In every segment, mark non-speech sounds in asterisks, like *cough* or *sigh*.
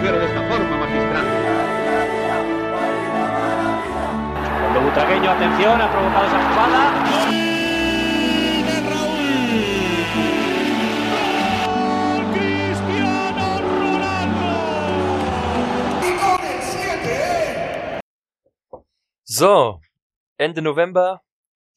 mujer de esta forma, magistral. Cuando Butragueño, atención, ha provocado esa jugada. So, Ende November,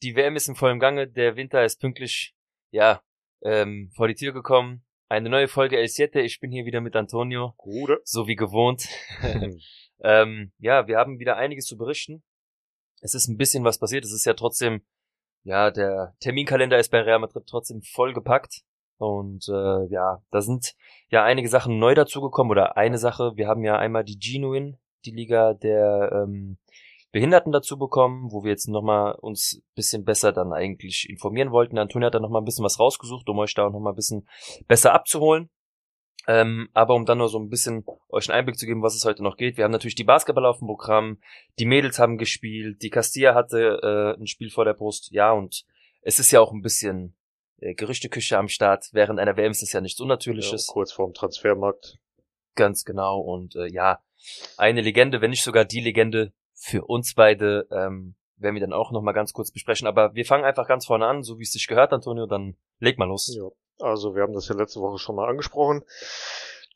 die WM ist in vollem Gange, der Winter ist pünktlich, ja, ähm, vor die Tür gekommen. Eine neue Folge El Siete, ich bin hier wieder mit Antonio, Gute. so wie gewohnt. *laughs* ähm, ja, wir haben wieder einiges zu berichten. Es ist ein bisschen was passiert, es ist ja trotzdem, ja, der Terminkalender ist bei Real Madrid trotzdem vollgepackt. Und äh, ja, da sind ja einige Sachen neu dazugekommen oder eine Sache. Wir haben ja einmal die Genuine, die Liga der ähm, Behinderten dazu bekommen, wo wir jetzt nochmal uns bisschen besser dann eigentlich informieren wollten. Antonia hat da nochmal ein bisschen was rausgesucht, um euch da auch nochmal ein bisschen besser abzuholen. Ähm, aber um dann nur so ein bisschen euch einen Einblick zu geben, was es heute noch geht. Wir haben natürlich die Basketballer auf dem Programm, die Mädels haben gespielt, die Castilla hatte äh, ein Spiel vor der Brust, ja, und es ist ja auch ein bisschen äh, Gerüchteküche am Start. Während einer WM ist das ja nichts Unnatürliches. Ja, kurz vorm Transfermarkt. Ganz genau. Und äh, ja, eine Legende, wenn nicht sogar die Legende für uns beide ähm, werden wir dann auch nochmal ganz kurz besprechen. Aber wir fangen einfach ganz vorne an, so wie es sich gehört, Antonio, dann leg mal los. Ja, also wir haben das ja letzte Woche schon mal angesprochen,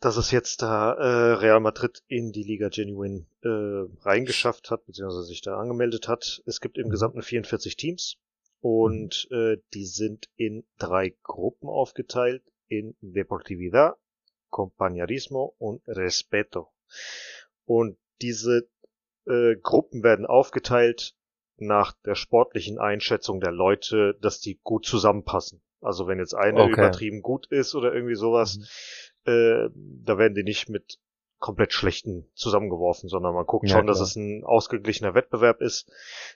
dass es jetzt da äh, Real Madrid in die Liga Genuine äh, reingeschafft hat, beziehungsweise sich da angemeldet hat. Es gibt im Gesamten 44 Teams und äh, die sind in drei Gruppen aufgeteilt, in Deportividad, Compañerismo und Respeto. Und diese äh, Gruppen werden aufgeteilt nach der sportlichen Einschätzung der Leute, dass die gut zusammenpassen. Also wenn jetzt eine Okay. übertrieben gut ist oder irgendwie sowas, äh, da werden die nicht mit komplett schlechten zusammengeworfen, sondern man guckt Ja, schon, dass klar. es ein ausgeglichener Wettbewerb ist.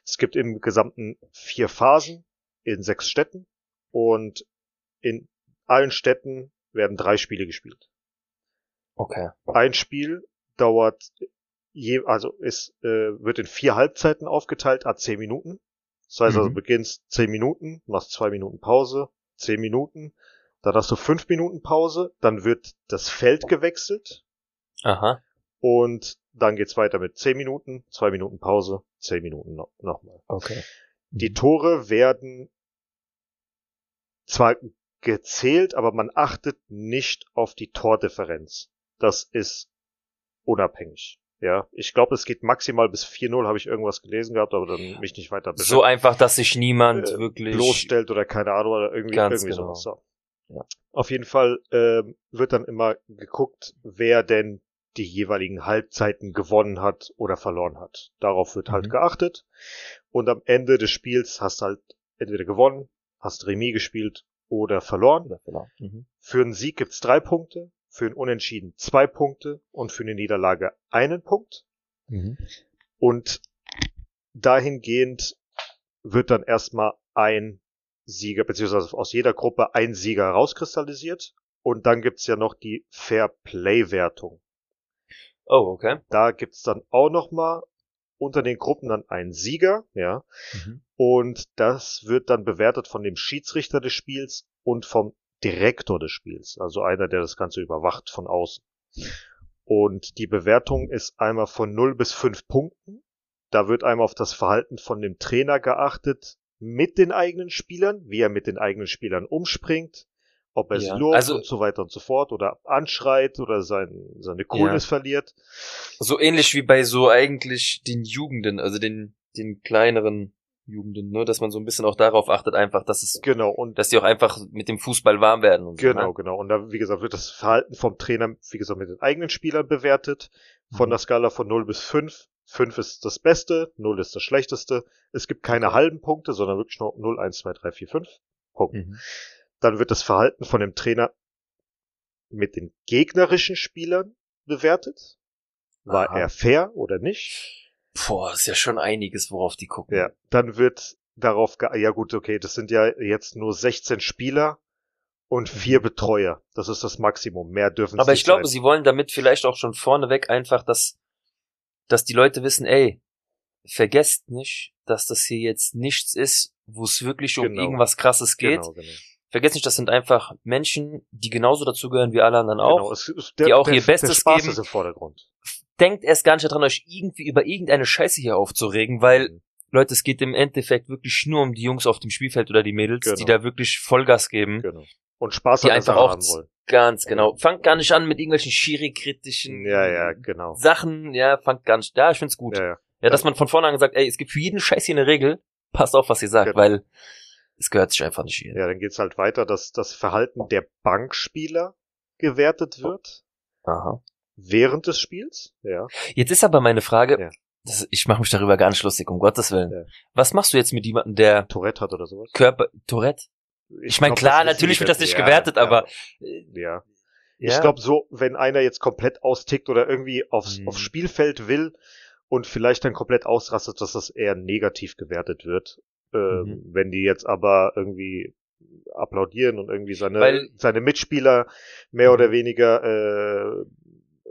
Es gibt im Gesamten vier Phasen in sechs Städten und in allen Städten werden drei Spiele gespielt. Okay. Ein Spiel dauert je, also ist, äh, wird in vier Halbzeiten aufgeteilt, a zehn Minuten. Das heißt also, Mhm. beginnst zehn Minuten, machst zwei Minuten Pause, zehn Minuten, dann hast du fünf Minuten Pause, dann wird das Feld gewechselt Aha. und dann geht's weiter mit zehn Minuten, zwei Minuten Pause, zehn Minuten no nochmal. Okay. Die Tore werden zwar gezählt, aber man achtet nicht auf die Tordifferenz. Das ist unabhängig. Ja, ich glaube, es geht maximal bis 4-0, habe ich irgendwas gelesen gehabt, aber dann mich nicht weiter So einfach, dass sich niemand äh, wirklich bloßstellt oder keine Ahnung oder irgendwie, irgendwie genau. sowas. So. Ja. Auf jeden Fall ähm, wird dann immer geguckt, wer denn die jeweiligen Halbzeiten gewonnen hat oder verloren hat. Darauf wird halt Mhm. geachtet. Und am Ende des Spiels hast du halt entweder gewonnen, hast Remis gespielt oder verloren. Oder genau. Mhm. Für einen Sieg gibt's drei Punkte, für einen Unentschieden zwei Punkte und für eine Niederlage einen Punkt. Mhm. Und dahingehend wird dann erstmal ein Sieger, beziehungsweise aus jeder Gruppe ein Sieger rauskristallisiert. Und dann gibt's ja noch die Fair Play-Wertung. Oh, okay. Da gibt's dann auch nochmal unter den Gruppen dann einen Sieger, ja. Mhm. Und das wird dann bewertet von dem Schiedsrichter des Spiels und vom Direktor des Spiels. Also einer, der das Ganze überwacht von außen. Und die Bewertung ist einmal von 0 bis 5 Punkten. Da wird einmal auf das Verhalten von dem Trainer geachtet mit den eigenen Spielern, wie er mit den eigenen Spielern umspringt, ob er Ja, sie lobt also- und so weiter und so fort oder anschreit oder sein, seine Coolness verliert. So ähnlich wie bei so eigentlich den Jugenden, also den, den kleineren Jugenden, ne, dass man so ein bisschen auch darauf achtet, einfach, dass es, Genau, und dass die auch einfach mit dem Fußball warm werden und so. Genau, Ne? genau. Und da, wie gesagt, wird das Verhalten vom Trainer, wie gesagt, mit den eigenen Spielern bewertet. Von Mhm. der Skala von 0 bis 5. 5 ist das Beste, 0 ist das Schlechteste. Es gibt keine halben Punkte, sondern wirklich nur 0, 1, 2, 3, 4, 5. Punkt. Mhm. Dann wird das Verhalten von dem Trainer mit den gegnerischen Spielern bewertet. War Aha. er fair oder nicht? Boah, ist ja schon einiges, worauf die gucken. Ja. Dann wird darauf ge ja gut, okay, das sind ja jetzt nur 16 Spieler und vier Betreuer. Das ist das Maximum. Mehr dürfen. Aber ich glaube, sein. sie wollen damit vielleicht auch schon vorneweg einfach, dass, dass die Leute wissen, ey, vergesst nicht, dass das hier jetzt nichts ist, wo es wirklich um Genau. irgendwas krasses geht. Genau, genau. vergesst nicht, das sind einfach Menschen, die genauso dazugehören wie alle anderen auch. Genau, es, es- der, die auch der, ihr Bestes der Spaß geben. ist im Vordergrund. Denkt erst gar nicht daran, euch irgendwie über irgendeine Scheiße hier aufzuregen, weil, Mhm. Leute, es geht im Endeffekt wirklich nur um die Jungs auf dem Spielfeld oder die Mädels, die Genau. da wirklich Vollgas geben. Genau. Und Spaß Die einfach auch haben wollen. Ganz genau. Fangt gar nicht an mit irgendwelchen Schiri-kritischen Ja, ja, genau. Sachen. Ja, fangt gar nicht. Ja, ich find's gut. Ja, Ja, ja. dass man von vornherein sagt, ey, es gibt für jeden Scheiß hier eine Regel. Passt auf, was ihr sagt, Genau. weil es gehört sich einfach nicht hier. ja, dann geht's halt weiter, dass das Verhalten der Bankspieler gewertet wird Aha. Während des Spiels. Ja. Jetzt ist aber meine Frage, Ja. das, ich mache mich darüber gar nicht lustig, um Gottes Willen. Ja. Was machst du jetzt mit jemandem, der Tourette hat oder sowas. Körper, Tourette? Ich meine, glaub, klar, natürlich wird das nicht Ja, gewertet, aber äh, Ja. Ich glaube so, wenn einer jetzt komplett austickt oder irgendwie aufs, Mhm. aufs Spielfeld will und vielleicht dann komplett ausrastet, dass das eher negativ gewertet wird. Ähm, Mhm. Wenn die jetzt aber irgendwie applaudieren und irgendwie seine, Weil- seine Mitspieler mehr oder weniger äh,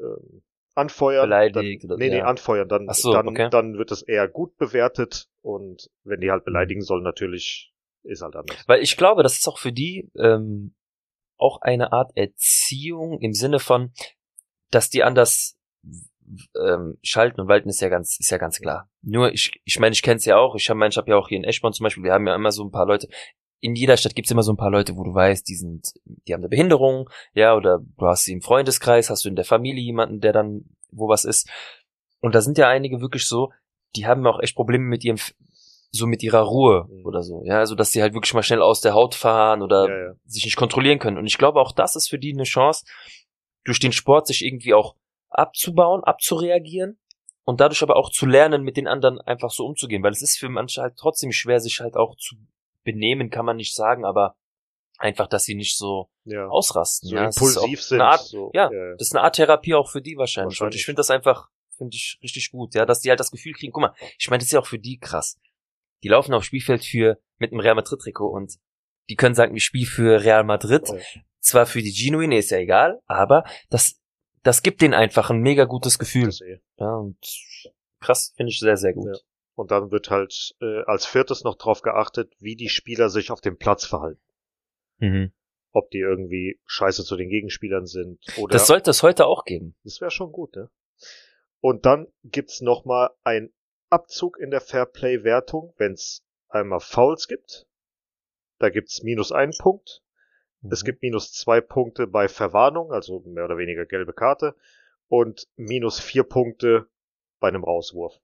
äh, anfeuern. Beleidigt dann, oder- nee, nee, ja. anfeuern, dann, so, dann, okay. dann wird es eher gut bewertet und wenn die halt beleidigen sollen, natürlich ist halt anders. Weil ich glaube, das ist auch für die ähm, auch eine Art Erziehung im Sinne von, dass die anders ähm, schalten und walten ist ja ganz ist ja ganz klar. Nur ich ich meine, ich kenne es ja auch. Ich habe ich hab ja auch hier in Eschborn zum Beispiel. Wir haben ja immer so ein paar Leute. In jeder Stadt gibt's immer so ein paar Leute, wo du weißt, die sind, die haben eine Behinderung, ja, oder du hast sie im Freundeskreis, hast du in der Familie jemanden, der dann wo was ist. Und da sind ja einige wirklich so, die haben auch echt Probleme mit ihrem so mit ihrer Ruhe Mhm. oder so, ja, also dass sie halt wirklich mal schnell aus der Haut fahren oder Ja, ja. sich nicht kontrollieren können. Und ich glaube, auch das ist für die eine Chance, durch den Sport sich irgendwie auch abzubauen, abzureagieren und dadurch aber auch zu lernen, mit den anderen einfach so umzugehen, weil es ist für manche halt trotzdem schwer, sich halt auch zu benehmen, kann man nicht sagen, aber einfach, dass sie nicht so ja. ausrasten. So ja, impulsiv sind. Art, so, ja, ja. das ist eine Art Therapie auch für die wahrscheinlich. Und Wahrscheinlich. ich finde das einfach, finde ich richtig gut, ja, dass die halt das Gefühl kriegen, guck mal, ich meine, das ist ja auch für die krass. Die laufen aufs Spielfeld für, mit einem Real Madrid Trikot und die können sagen, ich spiele für Real Madrid. Ja. Zwar für die Genuine ist ja egal, aber das, das gibt denen einfach ein mega gutes Gefühl. Ja, und krass, finde ich sehr, sehr gut. Und dann wird halt äh, als viertes noch drauf geachtet, wie die Spieler sich auf dem Platz verhalten. Mhm. Ob die irgendwie scheiße zu den Gegenspielern sind oder Das sollte es heute auch geben. das wäre schon gut, ne? Und dann gibt's noch mal ein Abzug in der Fairplay-Wertung, wenn's einmal Fouls gibt. Da gibt's minus einen Punkt. Es Mhm. gibt minus zwei Punkte bei Verwarnung, also mehr oder weniger gelbe Karte. Und minus vier Punkte bei einem Rauswurf.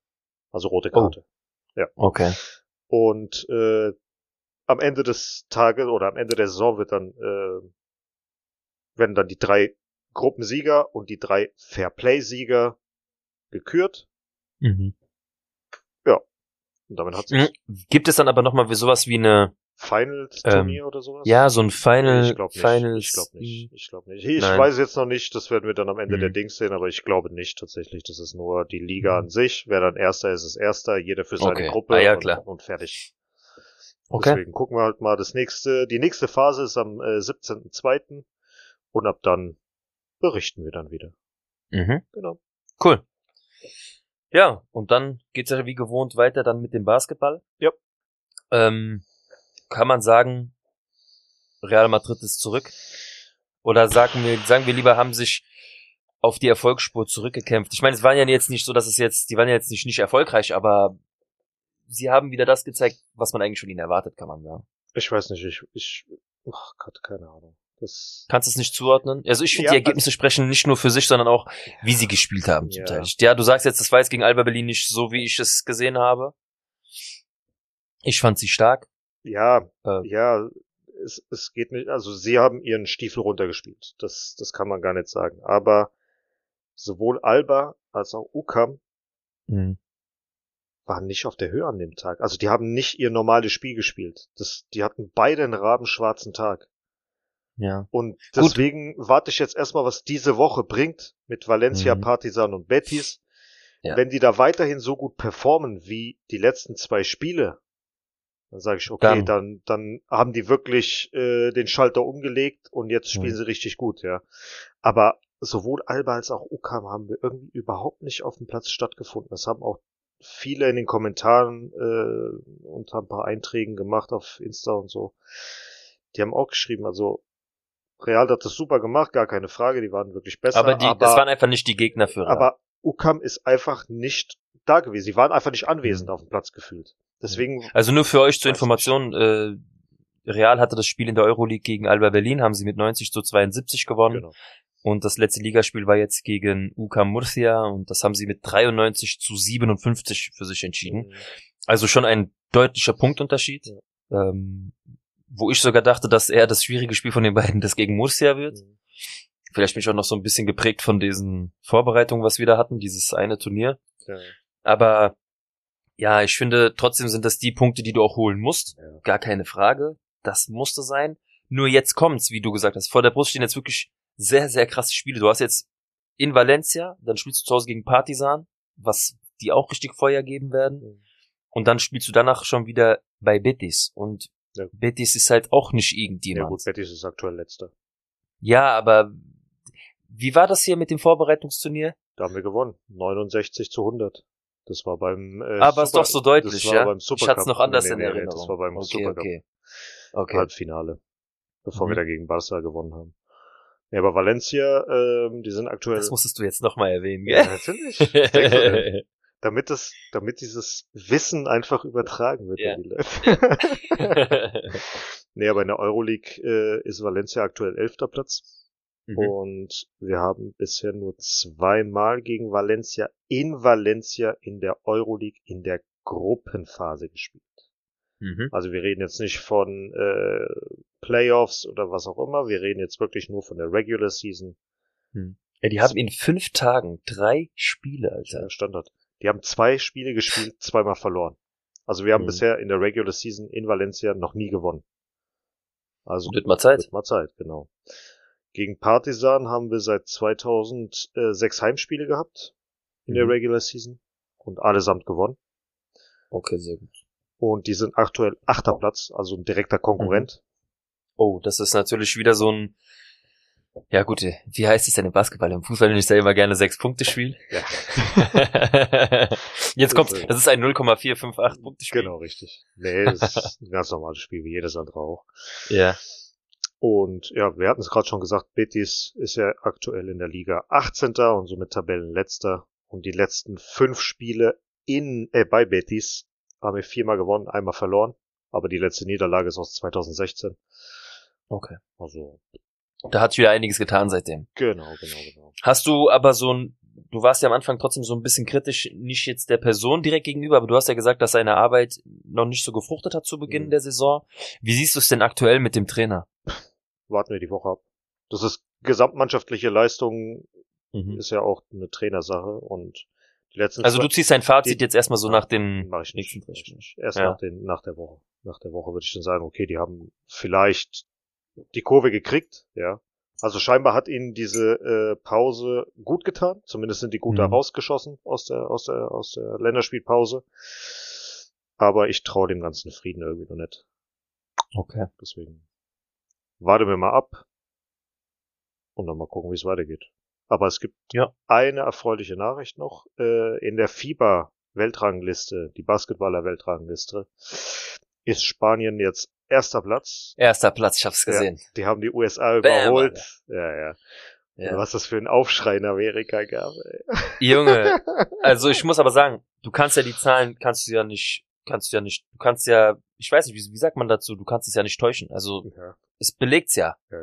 Also rote Oh. Karte. Okay. Und äh, am Ende des Tages oder am Ende der Saison wird dann äh, werden dann die drei Gruppensieger und die drei Fairplay-Sieger gekürt. Mhm. Und damit hat sich Mhm. Gibt es dann aber nochmal sowas wie eine, Final-Turnier oder sowas. Ähm, ja, so ein Final, ich glaube nicht. Finals. Ich glaube nicht. Ich glaube nicht. Ich Nein. weiß jetzt noch nicht. Das werden wir dann am Ende Mhm. der Dings sehen, aber ich glaube nicht tatsächlich. Das ist nur die Liga Mhm. an sich. Wer dann Erster ist, ist Erster. Jeder für seine Okay. Gruppe Ah, ja, und, klar. und fertig. Okay. Deswegen gucken wir halt mal das nächste. Die nächste Phase ist am äh, 17.02. Und ab dann berichten wir dann wieder. Mhm. Genau. Cool. Ja, und dann geht's ja wie gewohnt weiter dann mit dem Basketball. Ja. Ähm, kann man sagen, Real Madrid ist zurück? Oder sagen wir, sagen wir lieber, haben sich auf die Erfolgsspur zurückgekämpft? Ich meine, es waren ja jetzt nicht so, dass es jetzt, die waren ja jetzt nicht, nicht erfolgreich, aber sie haben wieder das gezeigt, was man eigentlich von ihnen erwartet, kann man sagen. Ich weiß nicht, ich, ich, ach Gott, keine Ahnung. Das, Kannst du es nicht zuordnen? Also ich finde, Ja, die Ergebnisse sprechen nicht nur für sich, sondern auch, wie sie gespielt haben zum Ja. Teil. Ja, du sagst jetzt, das war jetzt gegen Alba Berlin nicht so, wie ich es gesehen habe. Ich fand sie stark. Ja, Äh, ja, es, es geht nicht, also sie haben ihren Stiefel runtergespielt. Das, das kann man gar nicht sagen. Aber sowohl Alba als auch Ukam mh. waren nicht auf der Höhe an dem Tag. Also die haben nicht ihr normales Spiel gespielt. Das, die hatten beide einen rabenschwarzen Tag. Ja. Und deswegen warte ich jetzt erstmal, was diese Woche bringt mit Valencia, Mhm. Partizan und Betis. Ja. Wenn die da weiterhin so gut performen wie die letzten zwei Spiele, dann sage ich, Dann- okay, dann, dann haben die wirklich äh, den Schalter umgelegt und jetzt spielen Mhm. sie richtig gut, ja. Aber sowohl Alba als auch Ukam haben wir irgendwie überhaupt nicht auf dem Platz stattgefunden. Das haben auch viele in den Kommentaren äh, unter ein paar Einträgen gemacht auf Insta und so. die haben auch geschrieben, also Real hat das super gemacht, gar keine Frage, die waren wirklich besser. Aber, die, aber, das waren einfach nicht die Gegner für Real. aber Ukam ist einfach nicht da gewesen. Sie waren einfach nicht anwesend Mhm. auf dem Platz gefühlt. Deswegen, Also nur für euch zur. Information, äh, Real hatte das Spiel in der Euroleague gegen Alba Berlin, haben sie mit 90 zu 72 gewonnen. genau. Und das letzte Ligaspiel war jetzt gegen UCAM Murcia und das haben sie mit 93 zu 57 für sich entschieden. Also schon ein deutlicher Punktunterschied. Ähm, wo ich sogar dachte, dass eher das schwierige Spiel von den beiden das gegen Murcia wird. Mhm. Vielleicht bin ich auch noch so ein bisschen geprägt von diesen Vorbereitungen, was wir da hatten, dieses eine Turnier. Ja. Aber ja, ich finde, trotzdem sind das die Punkte, die du auch holen musst. Ja. Gar keine Frage. Das musste sein. Nur jetzt kommt's, wie du gesagt hast. Vor der Brust stehen jetzt wirklich sehr, sehr krasse Spiele. Du hast jetzt in Valencia, dann spielst du zu Hause gegen Partizan, was die auch richtig Feuer geben werden. Mhm. Und dann spielst du danach schon wieder bei Betis. Und Ja. Betis ist halt auch nicht Ja irgendjemand. gut, Betis ist aktuell letzter. Ja, aber wie war das hier mit dem Vorbereitungsturnier? Da haben wir gewonnen. 69 zu 100. Das war beim äh, aber ist Super- doch so deutlich, das war ja? Beim ich Supercup. hatte es noch anders Nee, in nee, nee, Erinnerung. Das war beim okay, Supercup okay. Okay. Halbfinale. Bevor Mhm. wir da gegen Barca gewonnen haben. Ja, aber Valencia, ähm, die sind aktuell. Das musstest du jetzt nochmal erwähnen, ja, gell? natürlich. Du denn? *laughs* damit das, damit dieses Wissen einfach übertragen wird Ja. an die Leute. *laughs* nee, aber in der Euroleague äh, ist Valencia aktuell elfter Platz. Mhm. Und wir haben bisher nur zweimal gegen Valencia in Valencia in der Euroleague in der Gruppenphase gespielt. Mhm. Also wir reden jetzt nicht von äh, Playoffs oder was auch immer, wir reden jetzt wirklich nur von der Regular Season. Ja, die haben in fünf Tagen drei Spiele, Alter. Ja, Standard. Die haben zwei Spiele gespielt, zweimal verloren. Also wir haben Mhm. bisher in der Regular Season in Valencia noch nie gewonnen. Also Wird mal Zeit. Wird mal Zeit, genau. Gegen Partizan haben wir seit 2006 Heimspiele gehabt in der Mhm. Regular Season und allesamt gewonnen. Okay, sehr gut. Und die sind aktuell achter Platz, also ein direkter Konkurrent. Oh, das ist natürlich wieder so ein, ja gut, wie heißt es denn im Basketball? Im Fußball nenne ich da immer gerne sechs Punkte Spiel. Ja. *laughs* Jetzt kommt, das ist ein 0,458 Punkte Spiel. Genau, richtig. Nee, das ist ein ganz normales Spiel, wie jedes andere auch. Ja. Und ja, wir hatten es gerade schon gesagt, Betis ist ja aktuell in der Liga 18. und somit Tabellenletzter. Und die letzten fünf Spiele in, äh, bei Betis haben wir viermal gewonnen, einmal verloren. Aber die letzte Niederlage ist aus 2016. Okay. Also, Da hat sich wieder einiges getan seitdem. genau, genau, genau. Hast du aber so ein, du warst ja am Anfang trotzdem so ein bisschen kritisch, nicht jetzt der Person direkt gegenüber, aber du hast ja gesagt, dass seine Arbeit noch nicht so gefruchtet hat zu Beginn Mhm. der Saison. Wie siehst du es denn aktuell mit dem Trainer? Warten wir die Woche ab. Das ist gesamtmannschaftliche Leistung, Mhm. ist ja auch eine Trainersache und die letzten Also du ziehst dein Fazit die- jetzt erstmal so nach den Mach ich nicht. nächsten Mach ich nicht. Erst Ja. nach, den, nach der Woche. Nach der Woche würde ich dann sagen, okay, die haben vielleicht die Kurve gekriegt, ja. Also scheinbar hat ihnen diese äh, Pause gut getan. Zumindest sind die gut da Mhm. rausgeschossen aus der, aus der, aus der Länderspielpause. Aber ich traue dem ganzen Frieden irgendwie noch nicht. Okay. Deswegen warten wir mal ab und dann mal gucken, wie es weitergeht. Aber es gibt Ja. eine erfreuliche Nachricht noch. Äh, in der FIBA-Weltrangliste, die Basketballer-Weltrangliste, ist Spanien jetzt erster Platz. Erster Platz, ich hab's Ja. gesehen. Die haben die USA Bam, überholt. ja, ja. Ja. Und Was das für ein Aufschrei in Amerika gab. Ey. Junge, *laughs* also ich muss aber sagen, du kannst ja die Zahlen, kannst du ja nicht, kannst du ja nicht, du kannst ja, ich weiß nicht, wie, wie sagt man dazu, du kannst es ja nicht täuschen. Also Ja, es belegt's ja. ja.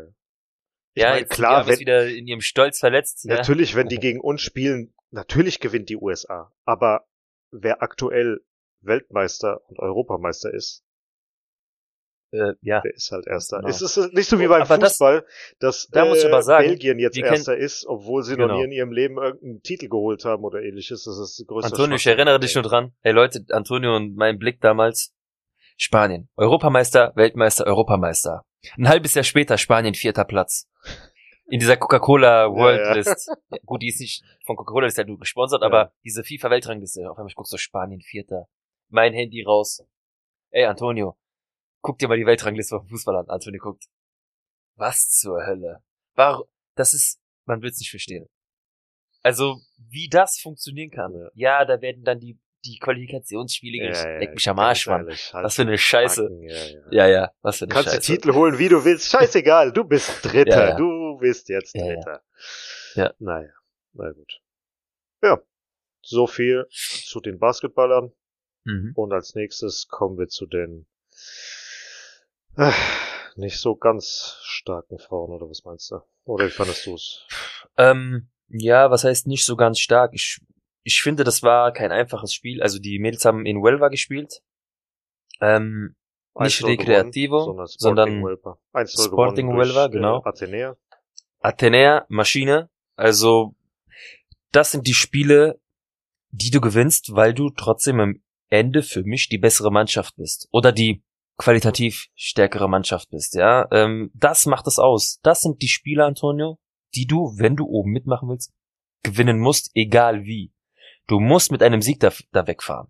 Ja, meine, jetzt klar, wenn- wieder in ihrem Stolz verletzt. Ja. Natürlich, wenn die *laughs* gegen uns spielen, natürlich gewinnt die USA. Aber wer aktuell Weltmeister und Europameister ist, Äh, ja. der ist halt Erster. Genau. Es ist nicht so wie beim Aber das- Fußball, dass da muss ich äh, aber sagen, Belgien jetzt Erster ist, obwohl sie noch Genau. nie in ihrem Leben irgendeinen Titel geholt haben oder ähnliches. Das ist größte Antonio, ich Schwachsinn. erinnere dich nur dran. Hey Leute, Antonio und mein Blick damals. Spanien. Europameister, Weltmeister, Europameister. Ein halbes Jahr später Spanien vierter Platz. In dieser Coca-Cola World Ja, ja. List. Ja, gut, die ist nicht von Coca-Cola, ist ja nur gesponsert, aber diese FIFA Weltrangliste, auf einmal ich guck so Spanien vierter. Mein Handy raus. Ey Antonio, guck dir mal die Weltrangliste vom Fußball an. Antonio guckt. Was zur Hölle? Warum? Das ist, man wird's nicht verstehen. Also, wie das funktionieren kann. Ja. Da werden dann die, die Qualifikationsspiele Ja, ja, Leck mich am Arsch, Mann. Was für eine Scheiße. Backen, ja, ja. Ja, ja, was für eine Kannst Scheiße. die Titel holen, wie du willst. Scheißegal, du bist Dritter. Du bist jetzt Ja, ja. Dritter. Ja. Naja, na gut. Ja, so viel zu den Basketballern. Mhm. Und als nächstes kommen wir zu den nicht so ganz starken Frauen, oder was meinst du? Oder wie fandest du es? Ähm, ja, was heißt nicht so ganz stark? Ich, ich finde, das war kein einfaches Spiel. Also die Mädels haben in Huelva gespielt. Ähm, nicht Recreativo, sondern Sporting sondern Huelva. 1-0 Sporting gewonnen Huelva, genau. Äh, Athenea. Athenea, Maschine. Also, das sind die Spiele, die du gewinnst, weil du trotzdem am Ende für mich die bessere Mannschaft bist. Oder die qualitativ stärkere Mannschaft bist, ja. Ähm, das macht es aus. Das sind die Spiele, Antonio, die du, wenn du oben mitmachen willst, gewinnen musst, egal wie. Du musst mit einem Sieg da, da wegfahren.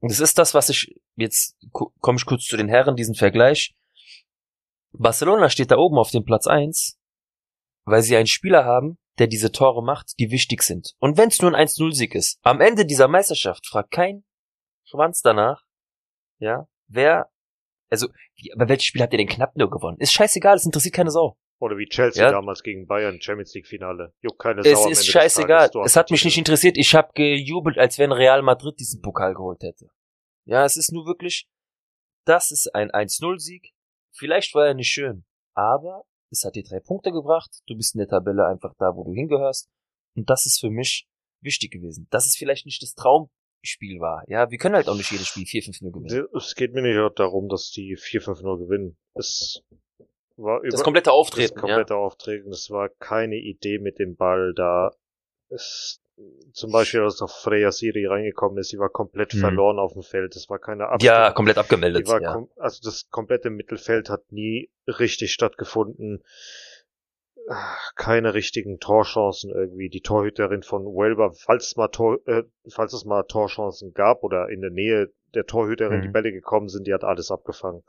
Und es ist das, was ich, jetzt ko- komme ich kurz zu den Herren, diesen Vergleich. Barcelona steht da oben auf dem Platz eins, weil sie einen Spieler haben, der diese Tore macht, die wichtig sind. Und wenn es nur ein 1-0-Sieg ist, am Ende dieser Meisterschaft fragt kein Schwanz danach, ja, wer, also, wie, aber welches Spiel habt ihr denn knapp nur gewonnen? Ist scheißegal, es interessiert keine Sau. Oder wie Chelsea Ja. damals gegen Bayern, Champions League Finale. Juckt keine Sau Es ist scheißegal. Es hat mich nicht interessiert. Ich habe gejubelt, als wenn Real Madrid diesen Pokal geholt hätte. Ja, es ist nur wirklich, das ist ein 1-0-Sieg. Vielleicht war er nicht schön, aber es hat dir drei Punkte gebracht. Du bist in der Tabelle einfach da, wo du hingehörst. Und das ist für mich wichtig gewesen. Dass es vielleicht nicht das Traumspiel war. Ja, wir können halt auch nicht jedes Spiel 4-5-0 gewinnen. Es geht mir nicht darum, dass die 4-5-0 gewinnen. Es war über Das komplette Auftreten, das ja. komplette Auftreten. Es war keine Idee mit dem Ball da. Es, zum Beispiel, als noch Freya Siri reingekommen ist, sie war komplett Mhm. verloren auf dem Feld. Es war keine Abstimmung. Ja, komplett abgemeldet. Die war Ja. kom also das komplette Mittelfeld hat nie richtig stattgefunden. Keine richtigen Torchancen irgendwie. Die Torhüterin von Huelva, falls es mal Tor, äh, falls es mal Torchancen gab oder in der Nähe der Torhüterin Mhm. die Bälle gekommen sind, die hat alles abgefangen.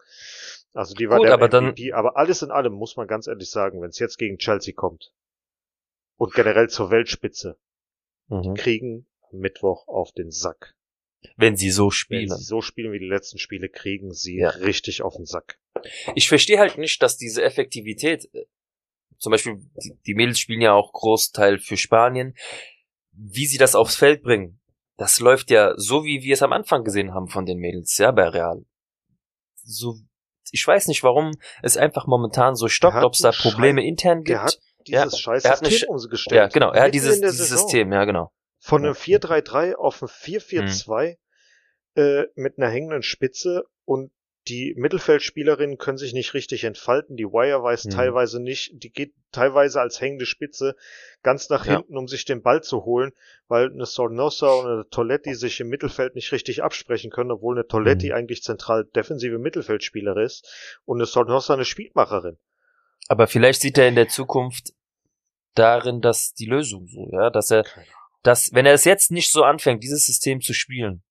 Also die war Gut, der aber dann- MVP, aber alles in allem muss man ganz ehrlich sagen, wenn es jetzt gegen Chelsea kommt und generell zur Weltspitze, Mhm. kriegen am Mittwoch auf den Sack. Wenn sie so Wenn spielen. sie so spielen wie die letzten Spiele, kriegen sie Ja. richtig auf den Sack. ich verstehe halt nicht, dass diese Effektivität, äh, zum Beispiel die, die Mädels spielen ja auch Großteil für Spanien, wie sie das aufs Feld bringen. Das läuft ja so, wie wir es am Anfang gesehen haben von den Mädels, ja, bei Real. So, ich weiß nicht, warum es einfach momentan so stockt, hat ob es da einen Schei- Probleme intern Der hat gibt. dieses Ja, scheiß er hat System umgestellt. Ja, genau, er hat dieses, dieses. System, ja, genau. Von einem 4-3-3 auf ein 4-4-2 äh, mit einer hängenden Spitze und die Mittelfeldspielerinnen können sich nicht richtig entfalten. Die Wire weiß Mhm. teilweise nicht, die geht teilweise als hängende Spitze ganz nach Ja. hinten, um sich den Ball zu holen, weil eine Sornosa und eine Toletti sich im Mittelfeld nicht richtig absprechen können, obwohl eine Toletti Mhm. eigentlich zentral defensive Mittelfeldspielerin ist und eine Sornosa eine Spielmacherin. Aber vielleicht sieht er in der Zukunft darin, dass die Lösung so, ja, dass er, dass, wenn er es jetzt nicht so anfängt, dieses System zu spielen,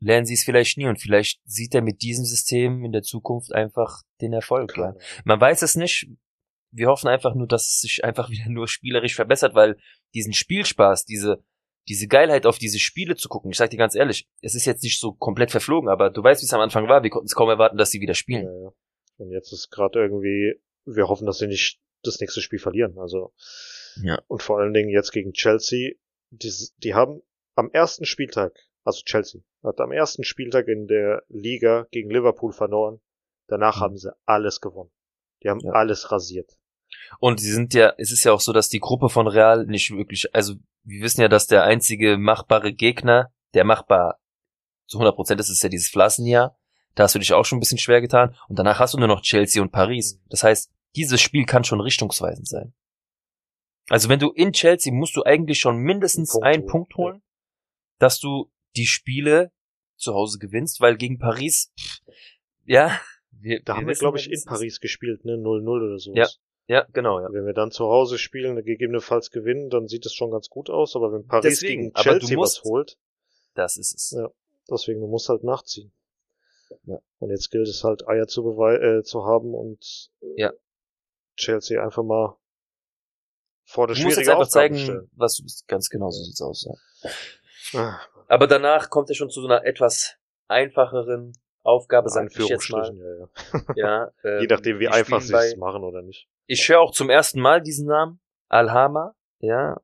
lernen sie es vielleicht nie und vielleicht sieht er mit diesem System in der Zukunft einfach den Erfolg, ja. Man weiß es nicht. Wir hoffen einfach nur, dass es sich einfach *laughs* wieder nur spielerisch verbessert, weil diesen Spielspaß, diese, diese Geilheit auf diese Spiele zu gucken, ich sag dir ganz ehrlich, es ist jetzt nicht so komplett verflogen, aber du weißt, wie es am Anfang war, wir konnten es kaum erwarten, dass sie wieder spielen. Ja, ja. Und jetzt ist gerade irgendwie, wir hoffen, dass sie nicht das nächste Spiel verlieren. Also Ja. und vor allen Dingen jetzt gegen Chelsea, die, die haben am ersten Spieltag, also Chelsea, hat am ersten Spieltag in der Liga gegen Liverpool verloren. Danach Mhm. haben sie alles gewonnen. Die haben Ja. alles rasiert. Und sie sind ja, es ist ja auch so, dass die Gruppe von Real nicht wirklich, also wir wissen ja, dass der einzige machbare Gegner, der machbar zu 100 Prozent ist, ist ja dieses Flassenjahr. Da hast du dich auch schon ein bisschen schwer getan. Und danach hast du nur noch Chelsea und Paris. Das heißt, dieses Spiel kann schon richtungsweisend sein. Also wenn du in Chelsea musst du eigentlich schon mindestens Punkt einen holen, Punkt holen, dass du die Spiele zu Hause gewinnst, weil gegen Paris, pff, ja, wir, Da haben wir, glaube ich, in. Paris gespielt, ne? 0-0 oder so. Ja. Ja, genau, ja. Wenn wir dann zu Hause spielen, gegebenenfalls gewinnen, dann sieht es schon ganz gut aus. Aber wenn Paris Deswegen, gegen Chelsea musst- was holt, Das ist es. Ja. deswegen, du musst halt nachziehen. Ja. Und jetzt gilt es halt, Eier zu, bewei äh, zu haben und äh, Ja. Chelsea einfach mal vor eine Du musst jetzt schwierige einfach Aufgabe zeigen, stellen. was du bist. Ganz genau so sieht's aus, ja. Ah. Aber danach kommt er schon zu so einer etwas einfacheren Aufgabe, sag ich jetzt mal. Ja, ja. ja *laughs* ähm, Je nachdem, wie einfach sie es machen oder nicht. Ich höre auch zum ersten Mal diesen Namen, Alhama, ja.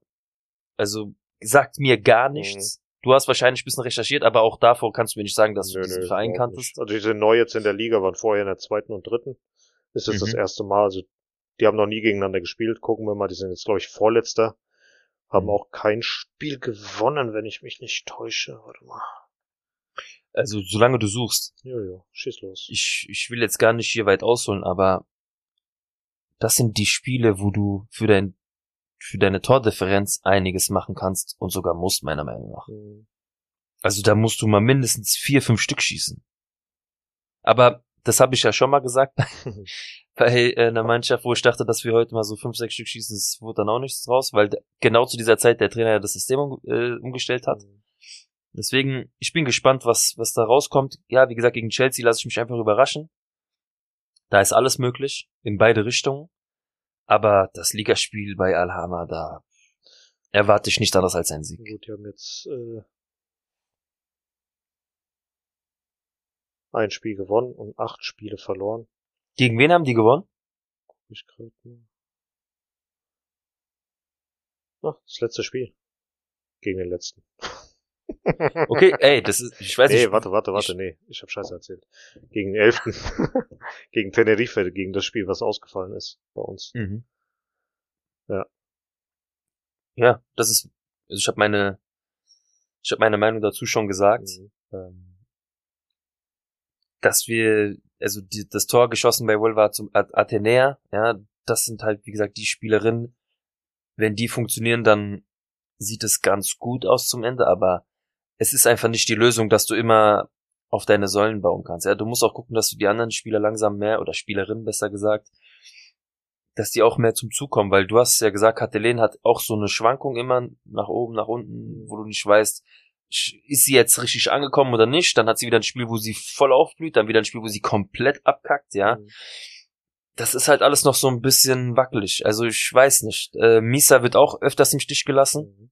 Also sagt mir gar nichts. Mhm. Du hast wahrscheinlich ein bisschen recherchiert, aber auch davor kannst du mir nicht sagen, dass nö, du diesen nö, Verein kanntest. Also die sind neu jetzt in der Liga, waren vorher in der zweiten und dritten. Ist mhm. das erste Mal. Also die haben noch nie gegeneinander gespielt. Gucken wir mal, die sind jetzt, glaube ich, Vorletzter. Haben mhm. auch kein Spiel gewonnen, wenn ich mich nicht täusche. Warte mal. Also, solange du suchst. Ja, ja, schieß los. Ich, ich will jetzt gar nicht hier weit ausholen, aber das sind die Spiele, wo du für dein, für deine Tordifferenz einiges machen kannst und sogar musst, meiner Meinung nach. Mhm. Also da musst du mal mindestens vier, fünf Stück schießen. Aber das habe ich ja schon mal gesagt *laughs* bei äh, einer Mannschaft, wo ich dachte, dass wir heute mal so fünf, sechs Stück schießen, das wurde dann auch nichts draus, weil genau zu dieser Zeit der Trainer ja das System um, äh, umgestellt hat. Mhm. Deswegen, ich bin gespannt, was, was da rauskommt. Ja, wie gesagt, gegen Chelsea lasse ich mich einfach überraschen. Da ist alles möglich, in beide Richtungen. Aber das Ligaspiel bei Alhama, da erwarte ich nicht anders als ein Sieg. Gut, die haben jetzt äh, ein Spiel gewonnen und acht Spiele verloren. Gegen wen haben die gewonnen? Ich gerade. Ach, das letzte Spiel. Gegen den letzten. *laughs* Okay, ey, das ist, ich weiß nee, nicht. Nee, warte, warte, warte, ich, nee, ich habe Scheiße erzählt. Gegen den 11. *laughs* gegen Tenerife, gegen das Spiel, was ausgefallen ist bei uns. Mhm. Ja. Ja, das ist, also ich habe meine, ich habe meine Meinung dazu schon gesagt, mhm. ähm, dass wir, also die, das Tor geschossen bei Wolva zum Athenäa, ja, das sind halt, wie gesagt, die Spielerinnen, wenn die funktionieren, dann sieht es ganz gut aus zum Ende, aber es ist einfach nicht die Lösung, dass du immer auf deine Säulen bauen kannst. Ja, du musst auch gucken, dass du die anderen Spieler langsam mehr oder Spielerinnen besser gesagt, dass die auch mehr zum Zug kommen, weil du hast ja gesagt, Katalin hat auch so eine Schwankung immer nach oben, nach unten, wo du nicht weißt, ist sie jetzt richtig angekommen oder nicht? Dann hat sie wieder ein Spiel, wo sie voll aufblüht, dann wieder ein Spiel, wo sie komplett abkackt, ja. Mhm. Das ist halt alles noch so ein bisschen wackelig. Also ich weiß nicht. Äh, Misa wird auch öfters im Stich gelassen. Mhm.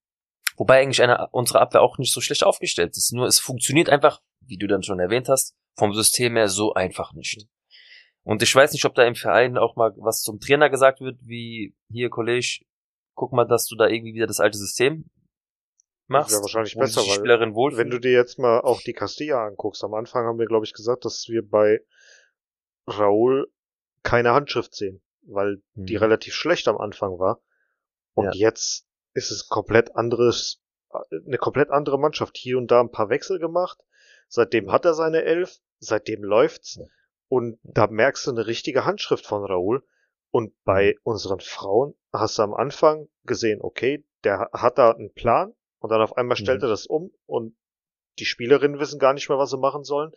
Wobei eigentlich eine, unsere Abwehr auch nicht so schlecht aufgestellt ist. Nur es funktioniert einfach, wie du dann schon erwähnt hast, vom System her so einfach nicht. Und ich weiß nicht, ob da im Verein auch mal was zum Trainer gesagt wird, wie hier, Kollege, guck mal, dass du da irgendwie wieder das alte System machst. Das wahrscheinlich besser, weil wenn du dir jetzt mal auch die Castilla anguckst, am Anfang haben wir, glaube ich, gesagt, dass wir bei Raúl keine Handschrift sehen, weil mhm. die relativ schlecht am Anfang war. Und ja. jetzt ist es komplett anderes, eine komplett andere Mannschaft. Hier und da ein paar Wechsel gemacht. Seitdem hat er seine Elf, seitdem läuft's. Und da merkst du eine richtige Handschrift von Raoul. Und bei mhm. unseren Frauen hast du am Anfang gesehen, okay, der hat da einen Plan und dann auf einmal stellt mhm. er das um und die Spielerinnen wissen gar nicht mehr, was sie machen sollen.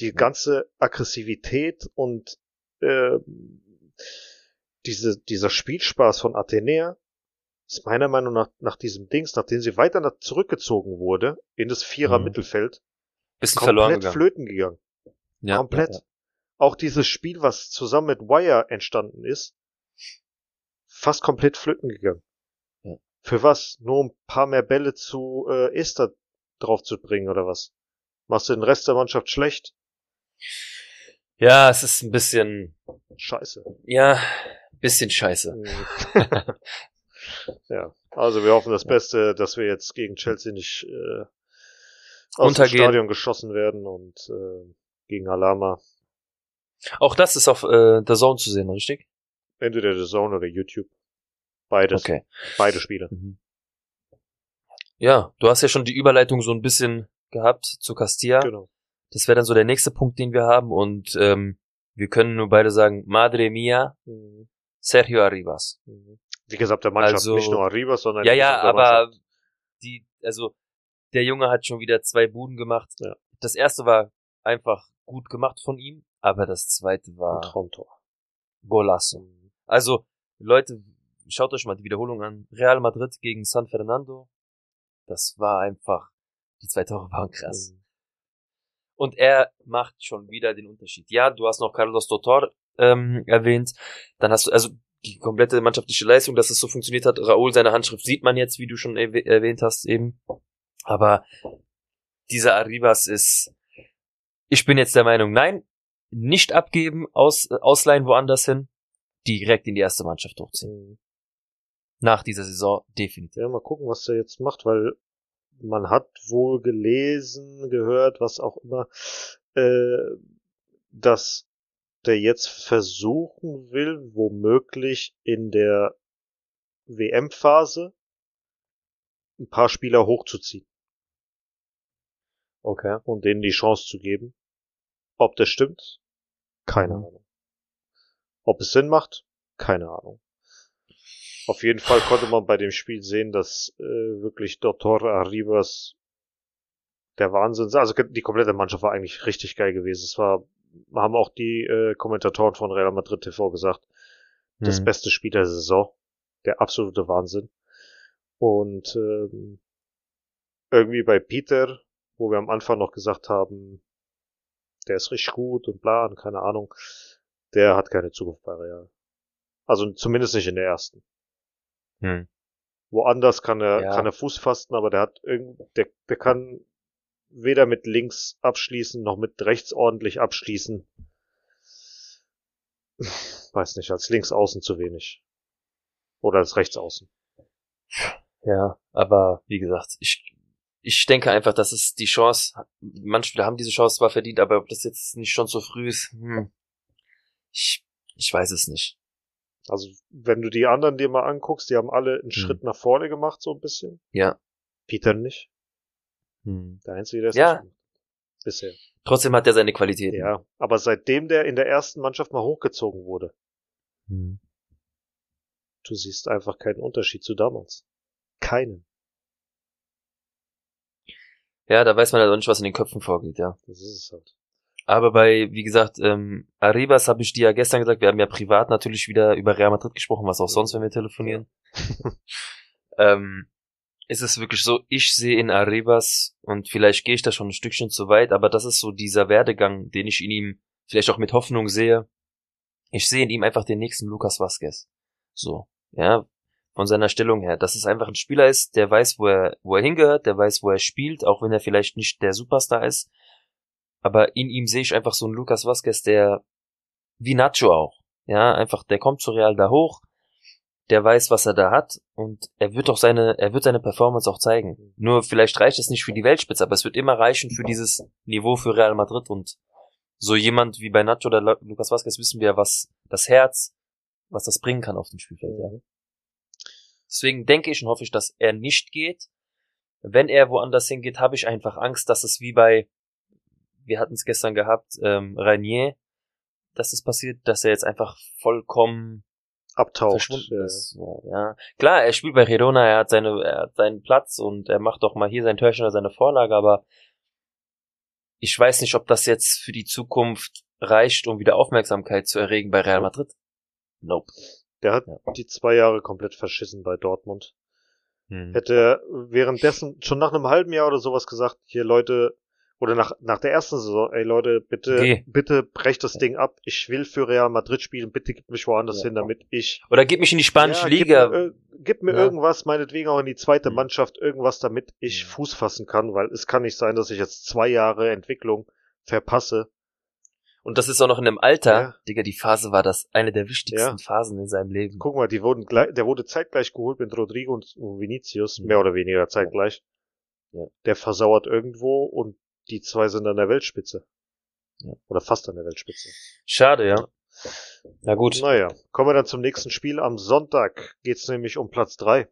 Die ganze Aggressivität und äh, diese, dieser Spielspaß von Athenea, ist meiner Meinung nach nach diesem Dings, nachdem sie weiter nach zurückgezogen wurde, in das Vierer mhm. Mittelfeld, Bisschen komplett gegangen. flöten gegangen. Ja, komplett. Ja, ja. Auch dieses Spiel, was zusammen mit Wire entstanden ist, fast komplett flöten gegangen. Für was? Nur ein paar mehr Bälle zu äh, Esther drauf zu bringen oder was? Machst du den Rest der Mannschaft schlecht? Ja, es ist ein bisschen scheiße. Ja, bisschen scheiße. Mhm. *laughs* Ja, also wir hoffen das Beste, dass wir jetzt gegen Chelsea nicht äh, aus Untergehen. dem Stadion geschossen werden und äh, gegen Alama. Auch das ist auf äh, der Zone zu sehen, richtig? Entweder der Zone oder YouTube. Beides. Okay. Beide Spiele. Mhm. Ja, du hast ja schon die Überleitung so ein bisschen gehabt zu Castilla. Genau. Das wäre dann so der nächste Punkt, den wir haben und ähm, wir können nur beide sagen, Madre mia, mhm. Sergio Arribas. Mhm. Die gesamte Mannschaft, also, nicht nur Arribas, sondern ja, ja, aber die, also der Junge hat schon wieder zwei Buden gemacht. Ja. Das erste war einfach gut gemacht von ihm, aber das zweite war Ein Traumtor. Golasso. Also Leute, schaut euch mal die Wiederholung an. Real Madrid gegen San Fernando. Das war einfach, die zwei Tore waren krass. Mhm. Und er macht schon wieder den Unterschied. Ja, du hast noch Carlos Dotor ähm, erwähnt. Dann hast du, also die komplette mannschaftliche Leistung, dass es so funktioniert hat. Raoul, seine Handschrift sieht man jetzt, wie du schon erwähnt hast eben. Aber dieser Arribas ist, ich bin jetzt der Meinung, nein, nicht abgeben, aus, ausleihen woanders hin, direkt in die erste Mannschaft hochziehen. Nach dieser Saison definitiv. Ja, mal gucken, was der jetzt macht, weil man hat wohl gelesen, gehört, was auch immer, äh, dass der jetzt versuchen will, womöglich in der WM-Phase ein paar Spieler hochzuziehen Okay. und denen die Chance zu geben. Ob das stimmt? Keine Mhm. Ahnung. Ob es Sinn macht? Keine Ahnung. Auf jeden Fall konnte man bei dem Spiel sehen, dass äh, wirklich Dr. Arribas der Wahnsinn ist. Also die komplette Mannschaft war eigentlich richtig geil gewesen. Es war, haben auch die äh, Kommentatoren von Real Madrid TV gesagt, das Mhm. beste Spiel der Saison. Der absolute Wahnsinn. Und ähm, irgendwie bei Peter, wo wir am Anfang noch gesagt haben, der ist richtig gut und bla und keine Ahnung, der hat keine Zukunft bei Real. Also zumindest nicht in der ersten. Hm. Woanders kann er, Ja. kann er Fuß fassen, aber der hat irgend, der, der kann weder mit links abschließen, noch mit rechts ordentlich abschließen. *laughs* Weiß nicht, als links außen zu wenig. Oder als rechts außen. Ja, aber wie gesagt, ich, ich denke einfach, dass es die Chance, manche Spieler haben diese Chance zwar verdient, aber ob das jetzt nicht schon so früh ist, hm, ich, ich weiß es nicht. Also, wenn du die anderen dir mal anguckst, die haben alle einen Schritt nach vorne gemacht, so ein bisschen. Ja. Peter nicht. Hm. Der Einzige, der es Ja. nicht. Bisher. Trotzdem hat er seine Qualitäten. Ja. Aber seitdem der in der ersten Mannschaft mal hochgezogen wurde, Hm. du siehst einfach keinen Unterschied zu damals. Keinen. Ja, da weiß man halt auch nicht, was in den Köpfen vorgeht, ja. Das ist es halt. Aber bei, wie gesagt, ähm, Arribas habe ich dir ja gestern gesagt, wir haben ja privat natürlich wieder über Real Madrid gesprochen, was auch sonst, wenn wir telefonieren. *laughs* ähm, ist es wirklich so, ich sehe in Arribas, und vielleicht gehe ich da schon ein Stückchen zu weit, aber das ist so dieser Werdegang, den ich in ihm vielleicht auch mit Hoffnung sehe. Ich sehe in ihm einfach den nächsten Lucas Vasquez. So, ja, von seiner Stellung her. Dass es einfach ein Spieler ist, der weiß, wo er, wo er hingehört, der weiß, wo er spielt, auch wenn er vielleicht nicht der Superstar ist. Aber in ihm sehe ich einfach so einen Lucas Vasquez, der wie Nacho auch. Ja, einfach, der kommt zu Real da hoch, der weiß, was er da hat und er wird auch seine, er wird seine Performance auch zeigen. Nur vielleicht reicht es nicht für die Weltspitze, aber es wird immer reichen für dieses Niveau für Real Madrid und so jemand wie bei Nacho oder Lu- Lucas Vasquez wissen wir, was das Herz, was das bringen kann auf dem Spielfeld. Ja. Deswegen denke ich und hoffe ich, dass er nicht geht. Wenn er woanders hingeht, habe ich einfach Angst, dass es wie bei, wir hatten es gestern gehabt, ähm, Ranier, dass es passiert, dass er jetzt einfach vollkommen Abtaucht. verschwunden Ja. ist. So, ja. Klar, er spielt bei Redona, er hat seine, er hat seinen Platz und er macht doch mal hier sein Törchen oder seine Vorlage, aber ich weiß nicht, ob das jetzt für die Zukunft reicht, um wieder Aufmerksamkeit zu erregen bei Real Madrid. Nope. Der hat Ja. die zwei Jahre komplett verschissen bei Dortmund. Hm. Hätte er währenddessen schon nach einem halben Jahr oder sowas gesagt, hier Leute, oder nach, nach der ersten Saison, ey Leute, bitte, Geh. bitte brecht das Ding ab. Ich will für Real Madrid spielen, bitte gib mich woanders Ja. hin, damit ich Oder gib mich in die spanische Ja, Liga. Gib mir, ir- gib mir Ja. irgendwas, meinetwegen auch in die zweite Mhm. Mannschaft, irgendwas, damit ich Mhm. Fuß fassen kann, weil es kann nicht sein, dass ich jetzt zwei Jahre Entwicklung verpasse. Und das ist auch noch in einem Alter, Ja. Digga, die Phase war das eine der wichtigsten Ja. Phasen in seinem Leben. Guck mal, die wurden gleich, der wurde zeitgleich geholt mit Rodrigo und Vinicius, Mhm. mehr oder weniger zeitgleich. Ja. Der versauert irgendwo und die zwei sind an der Weltspitze. Ja. Oder fast an der Weltspitze. Schade, ja. Na gut. Naja, kommen wir dann zum nächsten Spiel. Am Sonntag geht's nämlich um Platz drei.